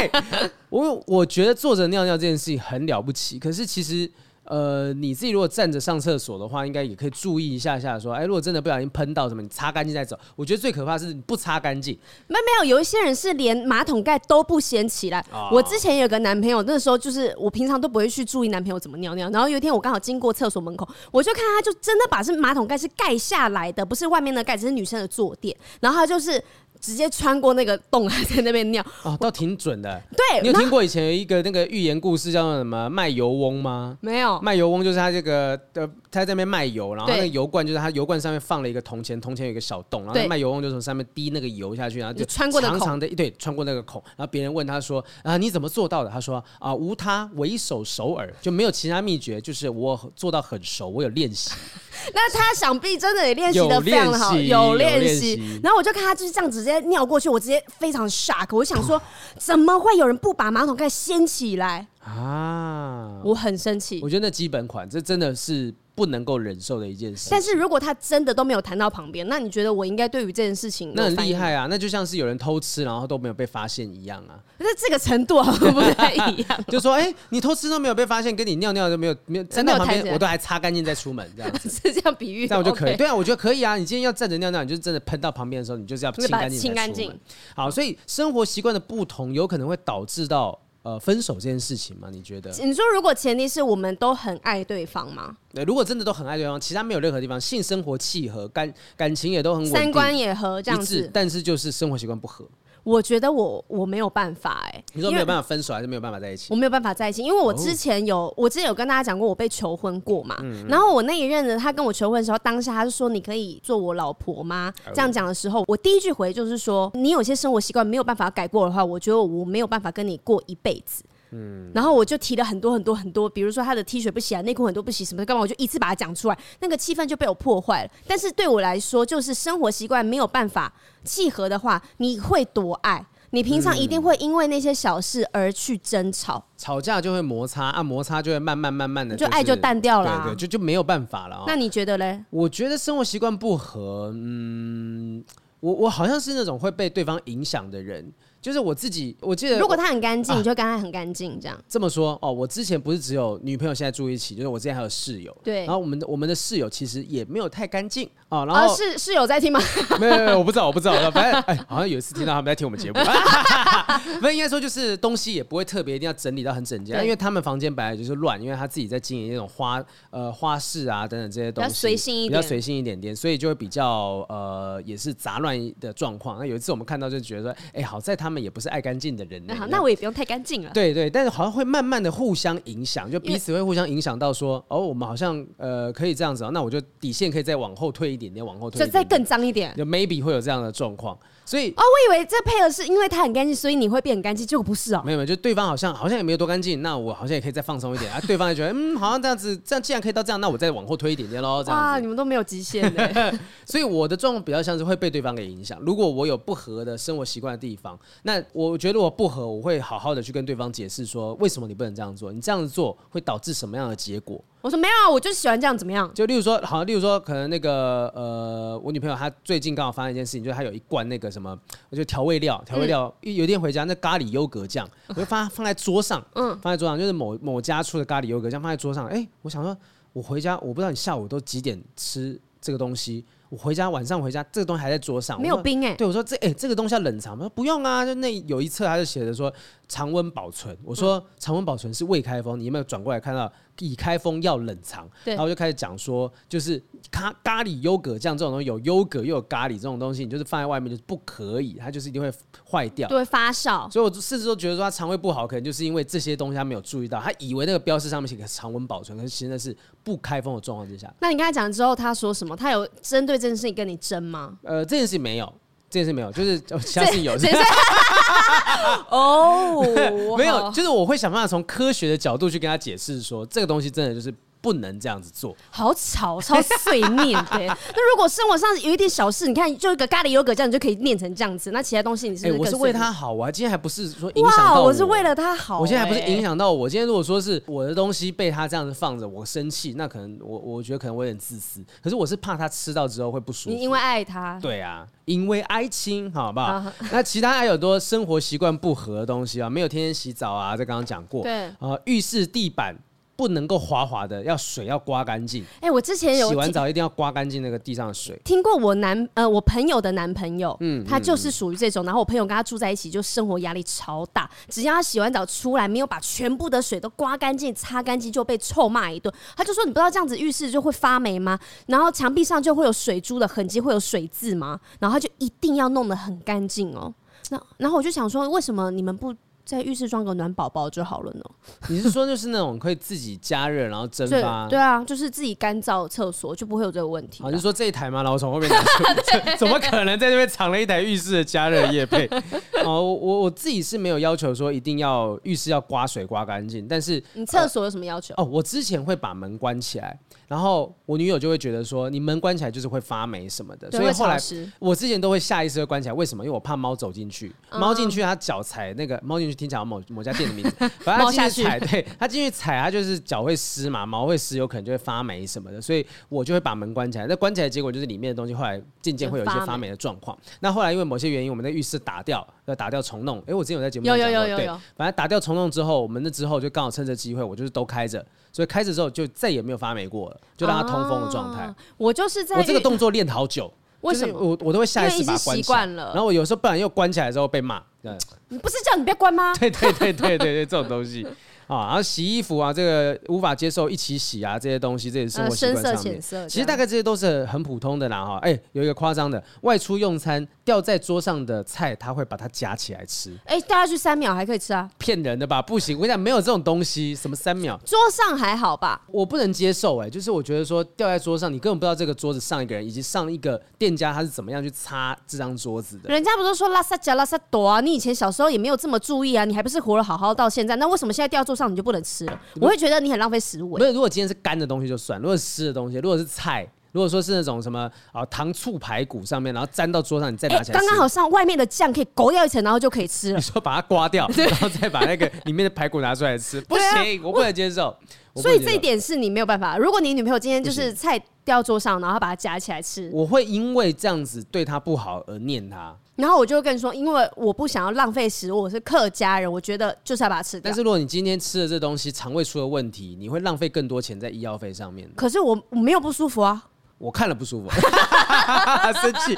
我我觉得坐着尿尿这件事情很了不起，可是其实。呃，你自己如果站着上厕所的话，应该也可以注意一下下，说，哎，如果真的不小心喷到什么，你擦干净再走。我觉得最可怕是你不擦干净。没没有，有一些人是连马桶盖都不掀起来。哦、我之前有个男朋友，那时候就是我平常都不会去注意男朋友怎么尿尿，然后有一天我刚好经过厕所门口，我就看他就真的把是马桶盖是盖下来的，不是外面的盖，只是女生的坐垫，然后他就是。直接穿过那个洞，还在那边尿哦，倒挺准的。对，你有听过以前有一个那个寓言故事叫做什么卖油翁吗？没有，卖油翁就是他这个的，他在那边卖油，然后那个油罐就是他油罐上面放了一个铜钱，铜钱有一个小洞，然后卖油翁就从上面滴那个油下去，然后就穿过长长的，对，穿过那个孔，然后别人问他说啊，你怎么做到的？他说啊，无他，唯手熟耳，就没有其他秘诀，就是我做到很熟，我有练习。那他想必真的也练习的非常好，有练习。然后我就看他就是这样直接尿过去，我直接非常 shock。我想说，怎么会有人不把马桶盖掀起来啊？我很生气。我觉得那基本款，这真的是。不能够忍受的一件事。但是如果他真的都没有弹到旁边，那你觉得我应该对于这件事情？那很厉害啊！那就像是有人偷吃，然后都没有被发现一样啊。可是这个程度好像不太一样。就说，哎、欸，你偷吃都没有被发现，跟你尿尿都没有没有站在旁边，我都还擦干净再出门，这样子 是这样比喻，这样我就可以。对啊，我觉得可以啊。你今天要站着尿尿，你就真的喷到旁边的时候，你就是要清干净，清干净。好，所以生活习惯的不同，有可能会导致到。呃，分手这件事情吗，你觉得？你说如果前提是我们都很爱对方吗？对，如果真的都很爱对方，其他没有任何地方，性生活契合，感感情也都很稳定，三观也合，这样子，但是就是生活习惯不合。我觉得我我没有办法哎、欸，你说没有办法分手还是没有办法在一起？我没有办法在一起，因为我之前有，哦、我之前有跟大家讲过，我被求婚过嘛。然后我那一任呢，他跟我求婚的时候，当下他就说：“你可以做我老婆吗？”这样讲的时候，我第一句回就是说：“你有些生活习惯没有办法改过的话，我觉得我没有办法跟你过一辈子。”嗯，然后我就提了很多很多很多，比如说他的 T 恤不洗啊，内裤很多不洗什么的，干嘛？我就一次把它讲出来，那个气氛就被我破坏了。但是对我来说，就是生活习惯没有办法契合的话，你会多爱？你平常一定会因为那些小事而去争吵，嗯、吵架就会摩擦啊，摩擦就会慢慢慢慢的、就是，就爱就淡掉了、啊，对对，就就没有办法了、哦。那你觉得嘞？我觉得生活习惯不合，嗯，我我好像是那种会被对方影响的人。就是我自己，我记得，如果他很干净，你就跟他很干净，这样。这么说哦，我之前不是只有女朋友，现在住一起，就是我之前还有室友。对。然后我们我们的室友其实也没有太干净啊。然后室室友在听吗？没有没有，我不知道我不知道。反正哎，好像有一次听到他们在听我们节目。不应该说就是东西也不会特别一定要整理到很整洁，因为他们房间本来就是乱，因为他自己在经营那种花呃花市啊等等这些东西，比较随性一点，比较随性一点点，所以就会比较呃也是杂乱的状况。那有一次我们看到就觉得说，哎，好在他们也不是爱干净的人，那好，那我也不用太干净了。对对，但是好像会慢慢的互相影响，就彼此会互相影响到说，哦，我们好像呃可以这样子，那我就底线可以再往后退一点点，往后退，就再更脏一点，就 maybe 会有这样的状况。所以哦，我以为这配合是因为他很干净，所以你会变很干净，结果不是哦。没有没有，就对方好像好像也没有多干净，那我好像也可以再放松一点啊。对方也觉得嗯，好像这样子，这样既然可以到这样，那我再往后推一点点喽。这样啊，你们都没有极限的。所以我的状况比较像是会被对方给影响。如果我有不合的生活习惯的地方，那我觉得我不合，我会好好的去跟对方解释说，为什么你不能这样做？你这样子做会导致什么样的结果？我说没有啊，我就是喜欢这样，怎么样？就例如说，好，例如说，可能那个呃，我女朋友她最近刚好发生一件事情，就是她有一罐那个什么，就调味料，调味料，嗯、有一天回家，那咖喱优格酱，我就放放在桌上，嗯，放在桌上，就是某某家出的咖喱优格酱放在桌上，哎、欸，我想说，我回家，我不知道你下午都几点吃这个东西。我回家晚上回家，这个东西还在桌上，没有冰哎、欸。对，我说这哎、欸，这个东西要冷藏吗？说不用啊，就那有一册他就写着说常温保存。我说常温保存是未开封，你有没有转过来看到已开封要冷藏？然后我就开始讲说，就是咖咖喱优格酱这种东西，有优格又有咖喱这种东西，你就是放在外面就是不可以，它就是一定会坏掉，就会发酵。所以我甚至都觉得说他肠胃不好，可能就是因为这些东西他没有注意到，他以为那个标识上面写的常温保存，可是其实那是不开封的状况之下。那你刚才讲之后，他说什么？他有针对这件事情跟你争？吗？呃，这件事情没有，这件事没有，就是 相信有。哦，没有，就是我会想办法从科学的角度去跟他解释说，这个东西真的就是。不能这样子做，好吵，超碎念对。那如果生活上有一点小事，你看，就一个咖喱优格这样，你就可以念成这样子。那其他东西你是，是？哎、欸，我是为他好啊！今天还不是说影响到我，我是为了他好、欸。我现在还不是影响到我。今天如果说是我的东西被他这样子放着，我生气，那可能我我觉得可能我有点自私。可是我是怕他吃到之后会不舒服。你因为爱他。对啊，因为爱情，好不好？那其他还有多生活习惯不合的东西啊？没有天天洗澡啊，这刚刚讲过。对啊，浴室地板。不能够滑滑的，要水要刮干净。哎、欸，我之前有洗完澡一定要刮干净那个地上的水。听过我男呃，我朋友的男朋友，嗯，他就是属于这种。然后我朋友跟他住在一起，就生活压力超大。只要他洗完澡出来，没有把全部的水都刮干净、擦干净，就被臭骂一顿。他就说：“你不知道这样子浴室就会发霉吗？然后墙壁上就会有水珠的痕迹，会有水渍吗？然后他就一定要弄得很干净哦。那然后我就想说，为什么你们不？”在浴室装个暖宝宝就好了呢。你是说就是那种可以自己加热然后蒸发？对啊，就是自己干燥厕所就不会有这个问题。好，就说这一台吗？然后从后面拿出，怎么可能在这边藏了一台浴室的加热液配？哦，我我自己是没有要求说一定要浴室要刮水刮干净，但是你厕所有什么要求？哦，我之前会把门关起来。然后我女友就会觉得说，你门关起来就是会发霉什么的，所以后来我之前都会下意识会关起来。为什么？因为我怕猫走进去，猫进去它脚踩那个猫进去，听起来某某家店的名字，反正它进去踩，对，它进去踩，它就是脚会湿嘛，毛会湿，有可能就会发霉什么的，所以我就会把门关起来。那关起来结果就是里面的东西后来渐渐会有一些发霉的状况。那后来因为某些原因，我们的浴室打掉，要打掉虫弄。哎，我之前有在节目有有有有，反正打掉虫弄之后，我们那之后就刚好趁着机会，我就是都开着。所以开着之后就再也没有发霉过了，就让它通风的状态。我就是在我这个动作练好久，为什么？我我都会下意识把它关起来，然后我有时候不然又关起来之后被骂。你不是叫你别关吗？对对对对对对，这种东西。啊，然后洗衣服啊，这个无法接受一起洗啊，这些东西，这些生活习惯上面，其实大概这些都是很普通的啦哈。哎，有一个夸张的，外出用餐掉在桌上的菜，他会把它夹起来吃。哎，掉下去三秒还可以吃啊？骗人的吧？不行，我跟你讲，没有这种东西，什么三秒？桌上还好吧？我不能接受哎，就是我觉得说掉在桌上，你根本不知道这个桌子上一个人以及上一个店家他是怎么样去擦这张桌子的。人家不是说拉萨夹拉萨朵啊？你以前小时候也没有这么注意啊，你还不是活了好好到现在？那为什么现在掉桌上你就不能吃了？我会觉得你很浪费食物。没有，如果今天是干的东西就算，如果是湿的东西，如果是菜，如果说是那种什么啊糖醋排骨上面，然后粘到桌上，你再拿起来，刚刚好上外面的酱可以勾掉一层，然后就可以吃了。你说把它刮掉，然后再把那个里面的排骨拿出来吃，不行，我不能接受。所以这一点是你没有办法。如果你女朋友今天就是菜掉桌上，然后把它夹起来吃，我会因为这样子对她不好而念她。然后我就会跟你说，因为我不想要浪费食物，我是客家人，我觉得就是要把它吃掉。但是如果你今天吃的这东西肠胃出了问题，你会浪费更多钱在医药费上面。可是我我没有不舒服啊，我看了不舒服，生气，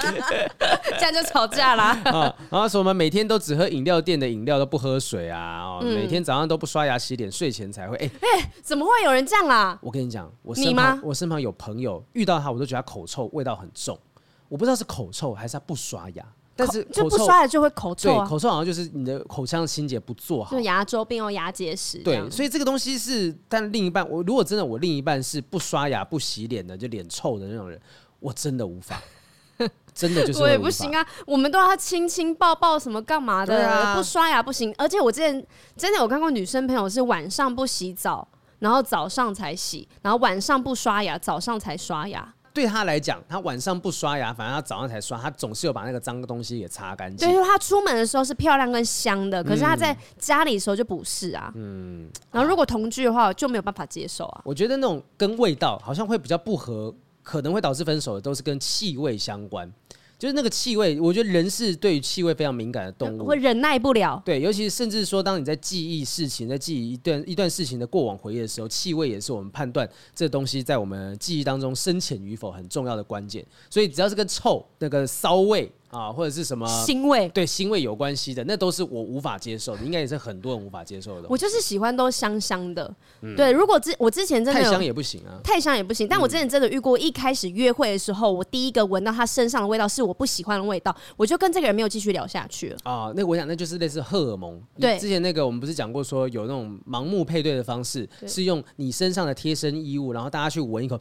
这样就吵架啦。啊，然后说我们每天都只喝饮料店的饮料，都不喝水啊，哦，嗯、每天早上都不刷牙洗脸，睡前才会。哎哎、欸，怎么会有人这样啦？我跟你讲，我身旁我身旁有朋友遇到他，我都觉得他口臭，味道很重。我不知道是口臭还是他不刷牙。但是就不刷牙就会口臭，啊，对，口臭好像就是你的口腔清洁不做好，就牙周病或牙结石。对，所以这个东西是，但另一半我如果真的我另一半是不刷牙不洗脸的，就脸臭的那种人，我真的无法。真的就是我也不行啊，我们都要亲亲抱抱什么干嘛的，啊、不刷牙不行。而且我之前真的有看过女生朋友是晚上不洗澡，然后早上才洗，然后晚上不刷牙，早上才刷牙。对他来讲，他晚上不刷牙，反正他早上才刷，他总是有把那个脏的东西给擦干净。对，他出门的时候是漂亮跟香的，可是他在家里的时候就不是啊。嗯。然后如果同居的话，就没有办法接受啊。我觉得那种跟味道好像会比较不合，可能会导致分手的，都是跟气味相关。就是那个气味，我觉得人是对于气味非常敏感的动物，会忍耐不了。对，尤其是甚至说，当你在记忆事情，在记忆一段一段事情的过往回忆的时候，气味也是我们判断这东西在我们记忆当中深浅与否很重要的关键。所以只要是个臭那个骚味。啊，或者是什么腥味，对腥味有关系的，那都是我无法接受的，应该也是很多人无法接受的。我就是喜欢都香香的，嗯、对。如果之我之前真的太香也不行啊，太香也不行。但我之前真的遇过，一开始约会的时候，我第一个闻到他身上的味道是我不喜欢的味道，我就跟这个人没有继续聊下去了。啊，那我想那就是类似荷尔蒙。对，之前那个我们不是讲过说有那种盲目配对的方式，是用你身上的贴身衣物，然后大家去闻一口，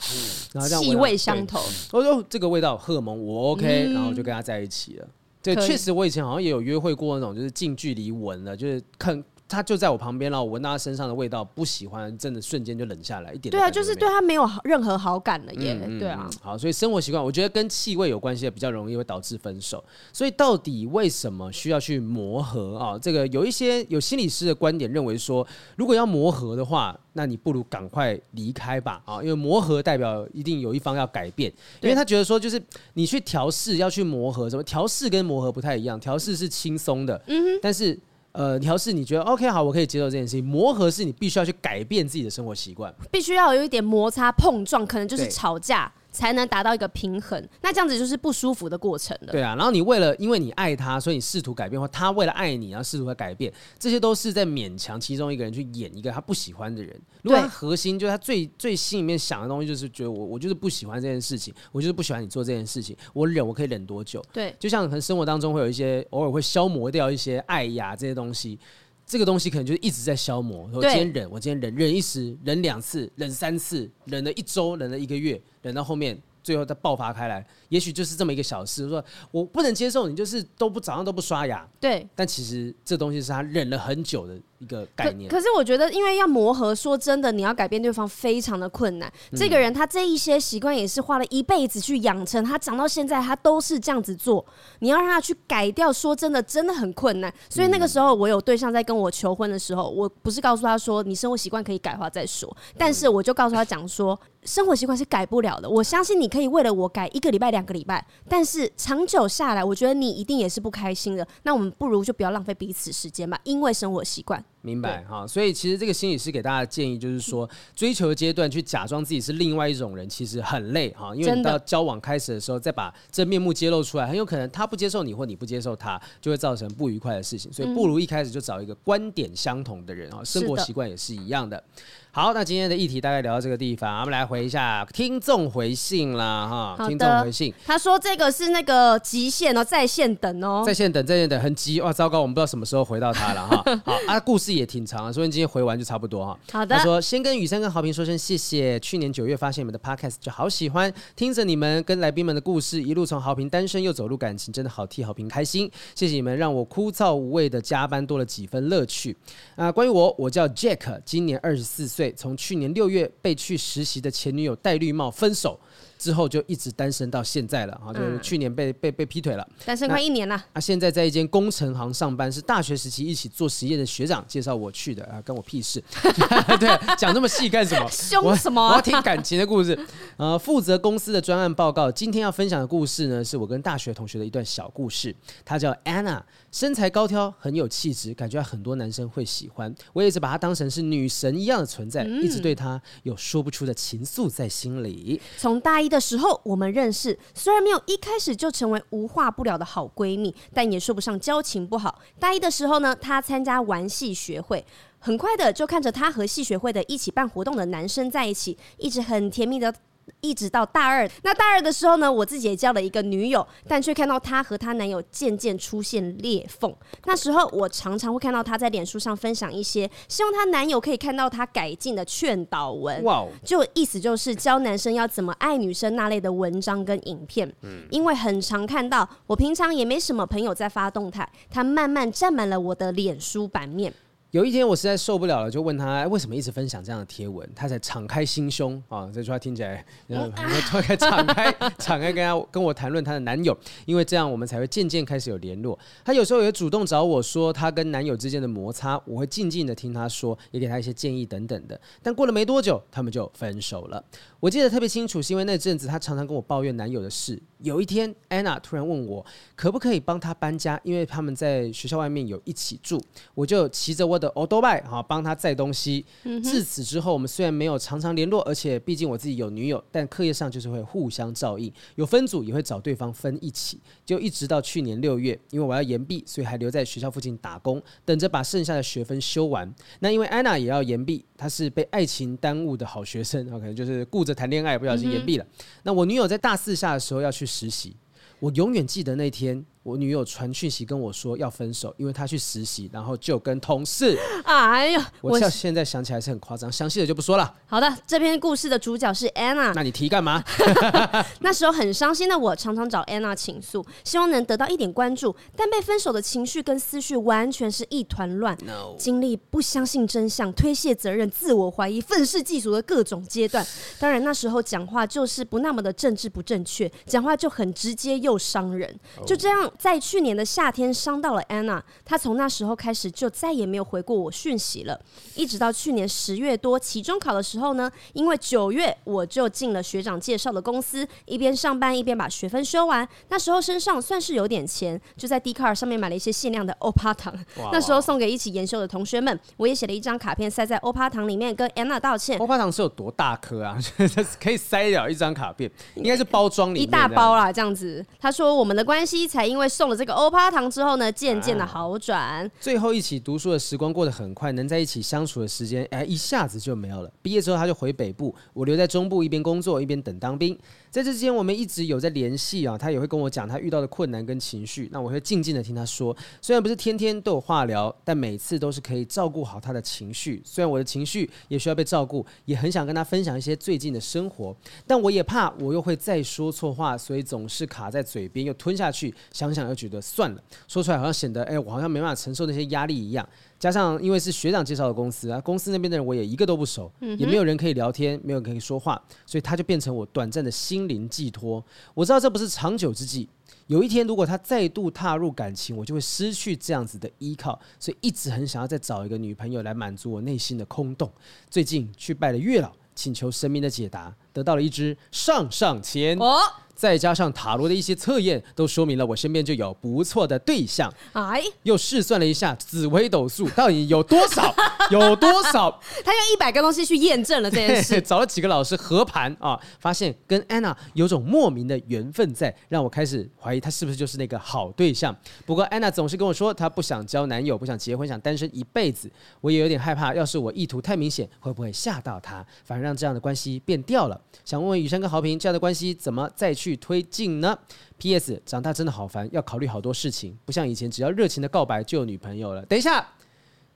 然后这样气味相投。我说这个味道荷尔蒙我 OK，嗯、然后就跟他在一起了。对，确实，我以前好像也有约会过那种，就是近距离闻了，就是看。他就在我旁边，然后我闻到他身上的味道，不喜欢，真的瞬间就冷下来一点。对啊，就是对他没有任何好感了耶。嗯嗯、对啊，好，所以生活习惯，我觉得跟气味有关系的比较容易会导致分手。所以到底为什么需要去磨合啊？这个有一些有心理师的观点认为说，如果要磨合的话，那你不如赶快离开吧啊，因为磨合代表一定有一方要改变，因为他觉得说，就是你去调试要去磨合，什么调试跟磨合不太一样，调试是轻松的，嗯哼，但是。呃，调试你觉得 OK 好，我可以接受这件事情。磨合是你必须要去改变自己的生活习惯，必须要有一点摩擦碰撞，可能就是吵架。才能达到一个平衡，那这样子就是不舒服的过程了。对啊，然后你为了因为你爱他，所以你试图改变，或他为了爱你，然后试图改变，这些都是在勉强其中一个人去演一个他不喜欢的人。如果他核心就是他最最心里面想的东西，就是觉得我我就是不喜欢这件事情，我就是不喜欢你做这件事情，我忍我可以忍多久？对，就像可能生活当中会有一些偶尔会消磨掉一些爱呀这些东西。这个东西可能就是一直在消磨。我今天忍，我今天忍，忍一时，忍两次，忍三次，忍了一周，忍了一个月，忍到后面。最后再爆发开来，也许就是这么一个小事。说我不能接受你，就是都不早上都不刷牙。对，但其实这东西是他忍了很久的一个概念。可，可是我觉得，因为要磨合，说真的，你要改变对方非常的困难。嗯、这个人他这一些习惯也是花了一辈子去养成，他长到现在他都是这样子做。你要让他去改掉，说真的，真的很困难。所以那个时候，我有对象在跟我求婚的时候，我不是告诉他说你生活习惯可以改的话再说，但是我就告诉他讲说。生活习惯是改不了的，我相信你可以为了我改一个礼拜、两个礼拜，但是长久下来，我觉得你一定也是不开心的。那我们不如就不要浪费彼此时间吧，因为生活习惯。明白哈，所以其实这个心理师给大家的建议就是说，追求的阶段去假装自己是另外一种人，其实很累哈，因为你到交往开始的时候再把真面目揭露出来，很有可能他不接受你或你不接受他，就会造成不愉快的事情。所以不如一开始就找一个观点相同的人啊，生活习惯也是一样的。好，那今天的议题大概聊到这个地方，我们来回一下听众回信啦哈。听众回信，他说这个是那个极限哦，在线等哦，在线等，在线等，很急哇，糟糕，我们不知道什么时候回到他了哈。好啊，故事也挺长啊，所以今天回完就差不多哈。好的，他说先跟雨珊跟豪平说声谢谢，去年九月发现你们的 podcast 就好喜欢，听着你们跟来宾们的故事，一路从豪平单身又走入感情，真的好替豪平开心，谢谢你们让我枯燥无味的加班多了几分乐趣。啊，关于我，我叫 Jack，今年二十四岁。从去年六月被去实习的前女友戴绿帽分手。之后就一直单身到现在了啊，就是去年被被被劈腿了，单身快一年了。啊，现在在一间工程行上班，是大学时期一起做实验的学长介绍我去的啊，跟我屁事。对，讲那么细干什么？凶什么？我，我要听感情的故事。呃，负责公司的专案报告。今天要分享的故事呢，是我跟大学同学的一段小故事。她叫 Anna，身材高挑，很有气质，感觉很多男生会喜欢。我也一直把她当成是女神一样的存在，嗯、一直对她有说不出的情愫在心里。从大一。的时候我们认识，虽然没有一开始就成为无话不聊的好闺蜜，但也说不上交情不好。大一的时候呢，她参加玩戏学会，很快的就看着她和戏学会的一起办活动的男生在一起，一直很甜蜜的一直到大二。那大二的时候呢，我自己也交了一个女友，但却看到她和她男友渐渐出现裂缝。那时候我常常会看到她在脸书上分享一些希望她男友可以看到她改进的劝导文。哇哦，就意思就是教男生要怎么爱女生那类的文章跟影片。嗯，因为很常看到，我平常也没什么朋友在发动态，他慢慢占满了我的脸书版面。有一天我实在受不了了，就问他为什么一直分享这样的贴文，他才敞开心胸啊！这句话听起来，然后敞开敞开 敞开跟他跟我谈论她的男友，因为这样我们才会渐渐开始有联络。她有时候也主动找我说她跟男友之间的摩擦，我会静静的听她说，也给她一些建议等等的。但过了没多久，他们就分手了。我记得特别清楚，是因为那阵子她常常跟我抱怨男友的事。有一天，Anna 突然问我可不可以帮她搬家，因为他们在学校外面有一起住，我就骑着我的欧多拜哈帮他载东西。自此之后，我们虽然没有常常联络，而且毕竟我自己有女友，但课业上就是会互相照应，有分组也会找对方分一起。就一直到去年六月，因为我要延毕，所以还留在学校附近打工，等着把剩下的学分修完。那因为安娜也要延毕，她是被爱情耽误的好学生，可能就是顾着谈恋爱，不小心延毕了。那我女友在大四下的时候要去实习，我永远记得那天。我女友传讯息跟我说要分手，因为她去实习，然后就跟同事。哎呀，我现在想起来是很夸张，详细的就不说了。好的，这篇故事的主角是 Anna。那你提干嘛？那时候很伤心的我，常常找 Anna 倾诉，希望能得到一点关注，但被分手的情绪跟思绪完全是一团乱。No. 经历不相信真相、推卸责任、自我怀疑、愤世嫉俗的各种阶段。当然那时候讲话就是不那么的政治不正确，讲话就很直接又伤人。就这样。在去年的夏天伤到了 Anna，她从那时候开始就再也没有回过我讯息了。一直到去年十月多期中考的时候呢，因为九月我就进了学长介绍的公司，一边上班一边把学分修完。那时候身上算是有点钱，就在 Dcard 上面买了一些限量的欧趴糖，那时候送给一起研修的同学们。我也写了一张卡片塞在欧趴糖里面，跟 Anna 道歉。欧趴糖是有多大颗啊？可以塞了一张卡片，应该是包装里面一大包啦，这样子。他说我们的关系才因为。送了这个欧趴糖之后呢，渐渐的好转。啊，最后一起读书的时光过得很快，能在一起相处的时间，哎，一下子就没有了。毕业之后他就回北部，我留在中部，一边工作一边等当兵。在这之间，我们一直有在联系啊，他也会跟我讲他遇到的困难跟情绪，那我会静静的听他说。虽然不是天天都有话聊，但每次都是可以照顾好他的情绪。虽然我的情绪也需要被照顾，也很想跟他分享一些最近的生活，但我也怕我又会再说错话，所以总是卡在嘴边又吞下去。想想又觉得算了，说出来好像显得哎，我好像没办法承受那些压力一样。加上因为是学长介绍的公司啊，公司那边的人我也一个都不熟，也没有人可以聊天，没有人可以说话，所以他就变成我短暂的心灵寄托。我知道这不是长久之计，有一天如果他再度踏入感情，我就会失去这样子的依靠，所以一直很想要再找一个女朋友来满足我内心的空洞。最近去拜了月老，请求神明的解答，得到了一只上上签。哦再加上塔罗的一些测验，都说明了我身边就有不错的对象。哎，又试算了一下紫微斗数到底有多少？有多少？他用一百个东西去验证了这件事，找了几个老师合盘啊，发现跟安娜有种莫名的缘分在，让我开始怀疑他是不是就是那个好对象。不过安娜总是跟我说，她不想交男友，不想结婚，想单身一辈子。我也有点害怕，要是我意图太明显，会不会吓到她，反而让这样的关系变掉了？想问问雨珊跟豪平，这样的关系怎么再去？去推进呢？P.S. 长大真的好烦，要考虑好多事情，不像以前只要热情的告白就有女朋友了。等一下，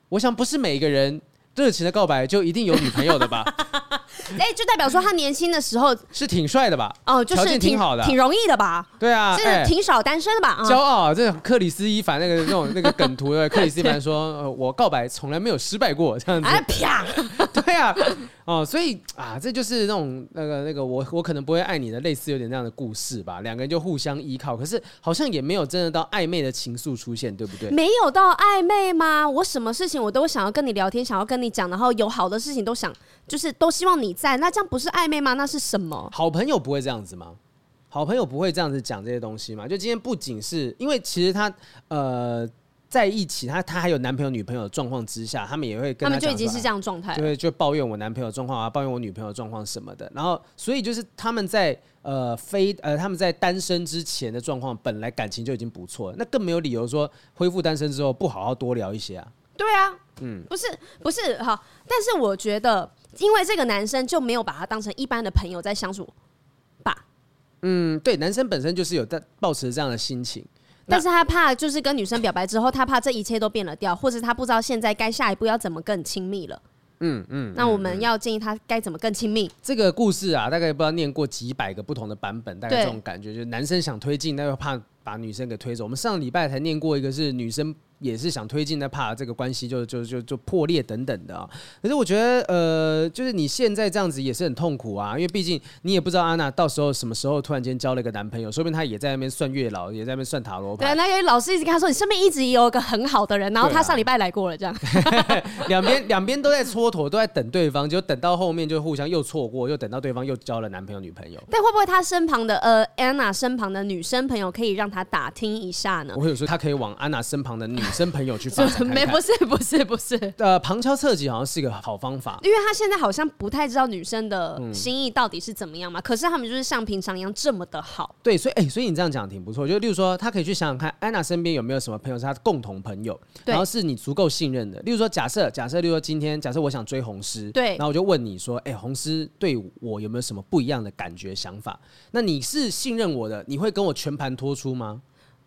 我想不是每一个人热情的告白就一定有女朋友的吧？哎、欸，就代表说他年轻的时候 是挺帅的吧？哦，就是挺，挺好的，挺容易的吧？对啊，是挺少单身的吧？骄、欸、傲、啊，这克里斯·伊凡那个那种那个梗图的克里斯·伊凡说：“ 呃，我告白从来没有失败过。”这样子，哎啪，对啊。哦，所以啊，这就是那种那个那个我我可能不会爱你的类似有点那样的故事吧。两个人就互相依靠，可是好像也没有真的到暧昧的情愫出现，对不对？没有到暧昧吗？我什么事情我都想要跟你聊天，想要跟你讲，然后有好的事情都想，就是都希望你在。那这样不是暧昧吗？那是什么？好朋友不会这样子吗？好朋友不会这样子讲这些东西吗？就今天不仅是因为其实他呃。在一起，他他还有男朋友女朋友的状况之下，他们也会跟他，他们就已经是这样状态，对，就抱怨我男朋友状况啊，抱怨我女朋友状况什么的。然后，所以就是他们在呃非呃他们在单身之前的状况，本来感情就已经不错了，那更没有理由说恢复单身之后不好好多聊一些啊。对啊，嗯，不是不是哈，但是我觉得，因为这个男生就没有把他当成一般的朋友在相处吧。嗯，对，男生本身就是有在抱持这样的心情，但是他怕就是跟女生表白之后，他怕这一切都变了调，或者他不知道现在该下一步要怎么更亲密了。嗯嗯，那我们要建议他该怎么更亲密？这个故事啊，大概不知道念过几百个不同的版本，大概这种感觉，就是男生想推进，但又怕把女生给推走。我们上礼拜才念过一个是女生。也是想推进，但怕这个关系就就就就破裂等等的啊。可是我觉得，呃，就是你现在这样子也是很痛苦啊，因为毕竟你也不知道安娜到时候什么时候突然间交了一个男朋友，说不定她也在那边算月老，也在那边算塔罗牌。对，那个老师一直跟他说，你身边一直有一个很好的人，然后他上礼拜来过了，这样。两边两边都在蹉跎，都在等对方，就等到后面就互相又错过，又等到对方又交了男朋友女朋友。但会不会他身旁的呃安娜身旁的女生朋友可以让他打听一下呢？我有时候他可以往安娜身旁的女生朋友去 发。没，不是，不是，不是。呃，旁敲侧击好像是一个好方法，因为他现在好像不太知道女生的心意到底是怎么样嘛。嗯、可是他们就是像平常一样这么的好。对，所以，哎、欸，所以你这样讲挺不错。就例如说，他可以去想想看，安娜身边有没有什么朋友是他的共同朋友，然后是你足够信任的。例如说，假设，假设，例如说今天，假设我想追红丝，对，然后我就问你说，哎、欸，红丝对我有没有什么不一样的感觉、想法？那你是信任我的，你会跟我全盘托出吗？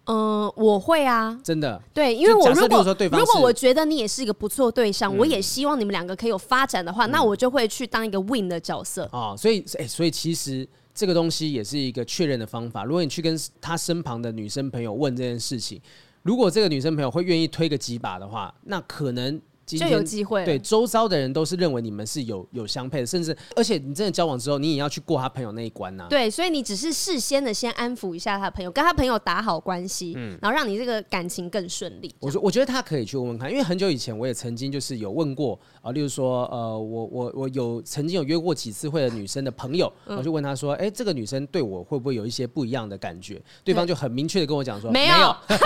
嗯、呃，我会啊，真的，对，因为我如果如果我觉得你也是一个不错对象，嗯、我也希望你们两个可以有发展的话，嗯、那我就会去当一个 win 的角色啊、哦。所以，哎、欸，所以其实这个东西也是一个确认的方法。如果你去跟他身旁的女生朋友问这件事情，如果这个女生朋友会愿意推个几把的话，那可能。今天就有机会，对周遭的人都是认为你们是有有相配的，甚至而且你真的交往之后，你也要去过他朋友那一关呐、啊。对，所以你只是事先的先安抚一下他朋友，跟他朋友打好关系，嗯，然后让你这个感情更顺利。我说，我觉得他可以去问问看，因为很久以前我也曾经就是有问过啊，例如说呃，我我我有曾经有约过几次会的女生的朋友，我就问他说，哎、欸，这个女生对我会不会有一些不一样的感觉？对方就很明确的跟我讲说，没有，没有。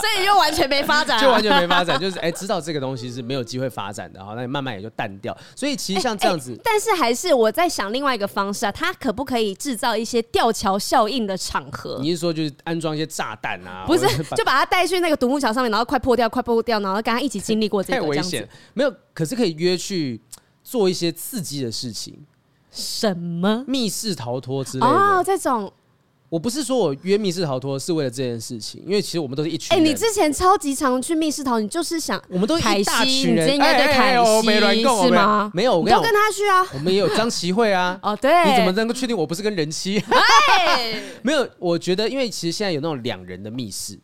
所以就完全没发展，就完全没发展，就是哎、欸，知道这个东西是没有机会发。展的哈，那慢慢也就淡掉。所以其实像这样子，欸欸，但是还是我在想另外一个方式啊，它可不可以制造一些吊桥效应的场合？你是说就是安装一些炸弹啊？不是，就把它带去那个独木桥上面，然后快破掉，快破掉，然后跟他一起经历过这个，太危险。没有，可是可以约去做一些刺激的事情。什么？密室逃脱之类的哦，这种。我不是说我约密室逃脱是为了这件事情，因为其实我们都是一群。哎、欸，你之前超级常去密室逃，你就是想我们都一大群人，应该对凯西、欸欸欸、是吗？没有，我跟他去啊。我们也有张琪慧啊。哦，对，你怎么能够确定我不是跟人妻？没有，我觉得因为其实现在有那种两人的密室，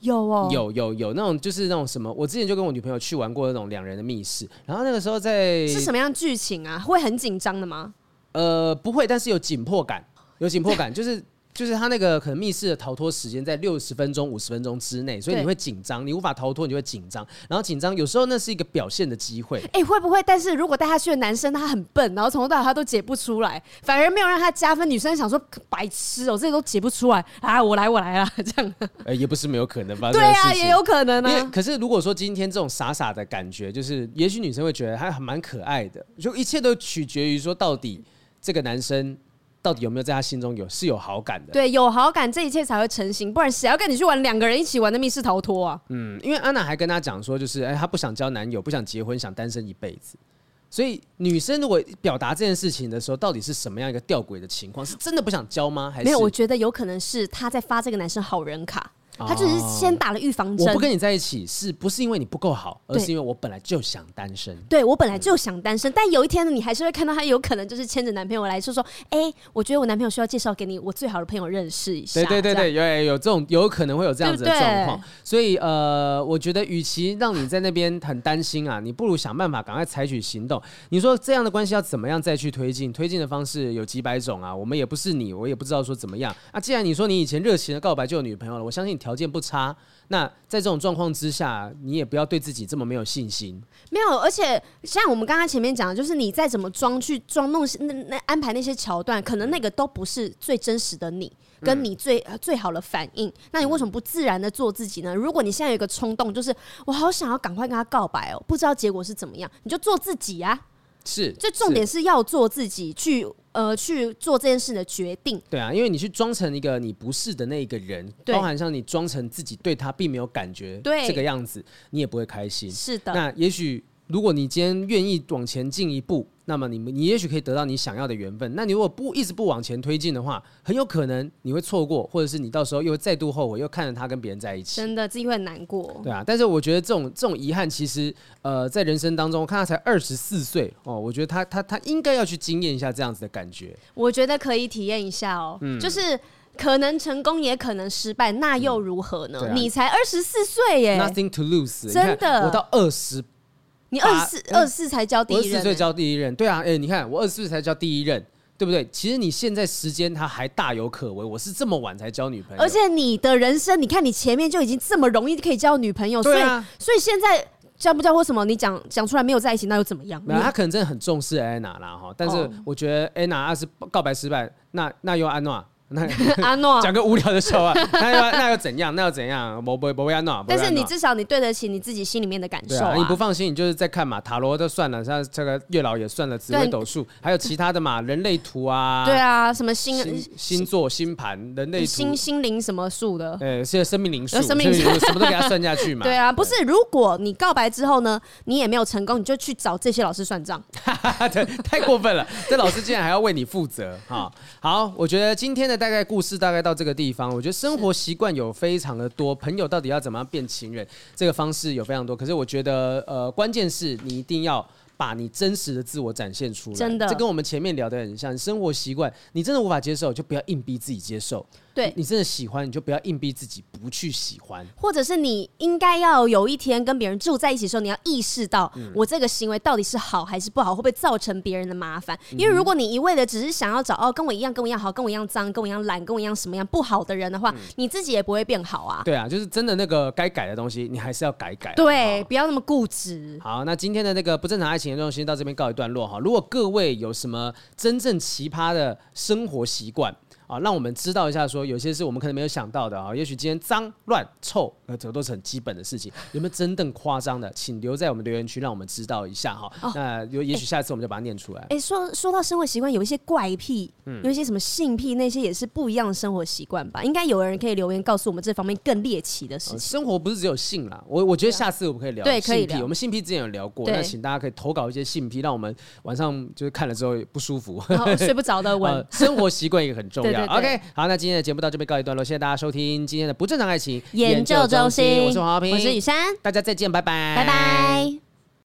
有哦，有有有那种就是那种什么，我之前就跟我女朋友去玩过那种两人的密室，然后那个时候在是什么样剧情啊？会很紧张的吗？呃，不会，但是有紧迫感，有紧迫感，就是。就是他那个可能密室的逃脱时间在六十分钟、五十分钟之内，所以你会紧张，你无法逃脱，你就会紧张。然后紧张有时候那是一个表现的机会。哎、欸，会不会？但是如果带他去的男生他很笨，然后从头到尾他都解不出来，反而没有让他加分。女生想说白痴哦、喔，这些都解不出来啊，我来我来啊，这样。哎、欸，也不是没有可能吧？对啊，也有可能啊。可是如果说今天这种傻傻的感觉，就是也许女生会觉得他还蛮可爱的，就一切都取决于说到底这个男生。到底有没有在他心中有是有好感的？对，有好感，这一切才会成型，不然谁要跟你去玩两个人一起玩的密室逃脱啊？嗯，因为安娜还跟他讲说，就是哎，她不想交男友，不想结婚，想单身一辈子。所以女生如果表达这件事情的时候，到底是什么样一个吊诡的情况？是真的不想交吗？还是没有？我觉得有可能是她在发这个男生好人卡。他就是先打了预防针。我不跟你在一起，是不是因为你不够好，而是因为我本来就想单身。对，我本来就想单身，但有一天呢，你还是会看到他有可能就是牵着男朋友来说说，哎，我觉得我男朋友需要介绍给你我最好的朋友认识一下。对对对对，有有这种有可能会有这样子的状况。所以呃，我觉得与其让你在那边很担心啊，你不如想办法赶快采取行动。你说这样的关系要怎么样再去推进？推进的方式有几百种啊，我们也不是你，我也不知道说怎么样啊。既然你说你以前热情的告白就有女朋友了，我相信你条件不差。那在这种状况之下，你也不要对自己这么没有信心。没有，而且像我们刚刚前面讲的，就是你再怎么装去装弄那那安排那些桥段，可能那个都不是最真实的你，跟你最、嗯、最好的反应。那你为什么不自然的做自己呢？如果你现在有一个冲动，就是我好想要赶快跟他告白哦，不知道结果是怎么样，你就做自己啊。是，这重点是要做自己去。呃，去做这件事的决定。对啊，因为你去装成一个你不是的那一个人，包含像你装成自己对他并没有感觉，对这个样子，你也不会开心。是的。那也许如果你今天愿意往前进一步，那么你你也许可以得到你想要的缘分。那你如果不一直不往前推进的话，很有可能你会错过，或者是你到时候又再度后悔，又看着他跟别人在一起，真的自己会很难过。对啊，但是我觉得这种这种遗憾，其实呃，在人生当中，我看他才二十四岁哦，我觉得他他他应该要去经验一下这样子的感觉。我觉得可以体验一下哦，嗯、就是。可能成功也可能失败，那又如何呢？嗯啊、你才二十四岁耶，Nothing to lose。真的，我到二十，你二十四二十四才交第一任，二十四岁交第一任，对啊，哎、欸，你看我二十四岁才交第一任，对不对？其实你现在时间他还大有可为，我是这么晚才交女朋友，而且你的人生，你看你前面就已经这么容易可以交女朋友，对啊、所以所以现在交不交或什么，你讲讲出来没有在一起，那又怎么样？没有，他可能真的很重视安娜啦哈，但是我觉得安娜要是告白失败，那那又安娜。那阿 诺讲个无聊的笑话，那又那又怎样？那又怎样？不不不会阿诺。但是你至少你对得起你自己心里面的感受啊！你不放心，你就是在看嘛，塔罗都算了，像这个月老也算了，紫微斗数，还有其他的嘛，人类图啊，对啊，什么星星座、星盘、人类图、心心灵什么数的，呃，现在生命灵数，生命灵数什么都给他算下去嘛。对啊，不是，如果你告白之后呢，你也没有成功，你就去找这些老师算账，太过分了！这老师竟然还要为你负责哈！好，我觉得今天的大概故事大概。到这个地方，我觉得生活习惯有非常的多，朋友到底要怎么样变情人，这个方式有非常多。可是我觉得，呃，关键是你一定要把你真实的自我展现出来。真的，这跟我们前面聊的很像。生活习惯你真的无法接受，就不要硬逼自己接受。对，你真的喜欢，你就不要硬逼自己不去喜欢，或者是你应该要有一天跟别人住在一起的时候，你要意识到我这个行为到底是好还是不好，会不会造成别人的麻烦？因为如果你一味的只是想要找哦跟我一样、跟我一样好、跟我一样脏、跟我一样懒、跟我一样什么样不好的人的话，你自己也不会变好啊。对啊，就是真的那个该改的东西，你还是要改改。对，不要那么固执。好，那今天的那个不正常爱情的东西到这边告一段落哈。如果各位有什么真正奇葩的生活习惯，啊，让我们知道一下，说有些是我们可能没有想到的啊。也许今天脏乱臭，呃，这都是很基本的事情。有没有真正夸张的？请留在我们留言区，让我们知道一下哈。哦、那有，也许下次我们就把它念出来。哎、说说到生活习惯，有一些怪癖，嗯、有一些什么性癖，那些也是不一样的生活习惯吧？应该有人可以留言告诉我们这方面更猎奇的事情。呃、生活不是只有性啦，我我觉得下次我们可以聊对，可以聊。我们性癖之前有聊过，那请大家可以投稿一些性癖，让我们晚上就是看了之后不舒服、哦、睡不着的 吻、呃。生活习惯也很重要。对对对 OK，好，那。今天的节目到这边告一段落，谢谢大家收听今天的不正常爱情研究中心，我是黄浩平，我是雨珊，大家再见，拜拜，拜拜。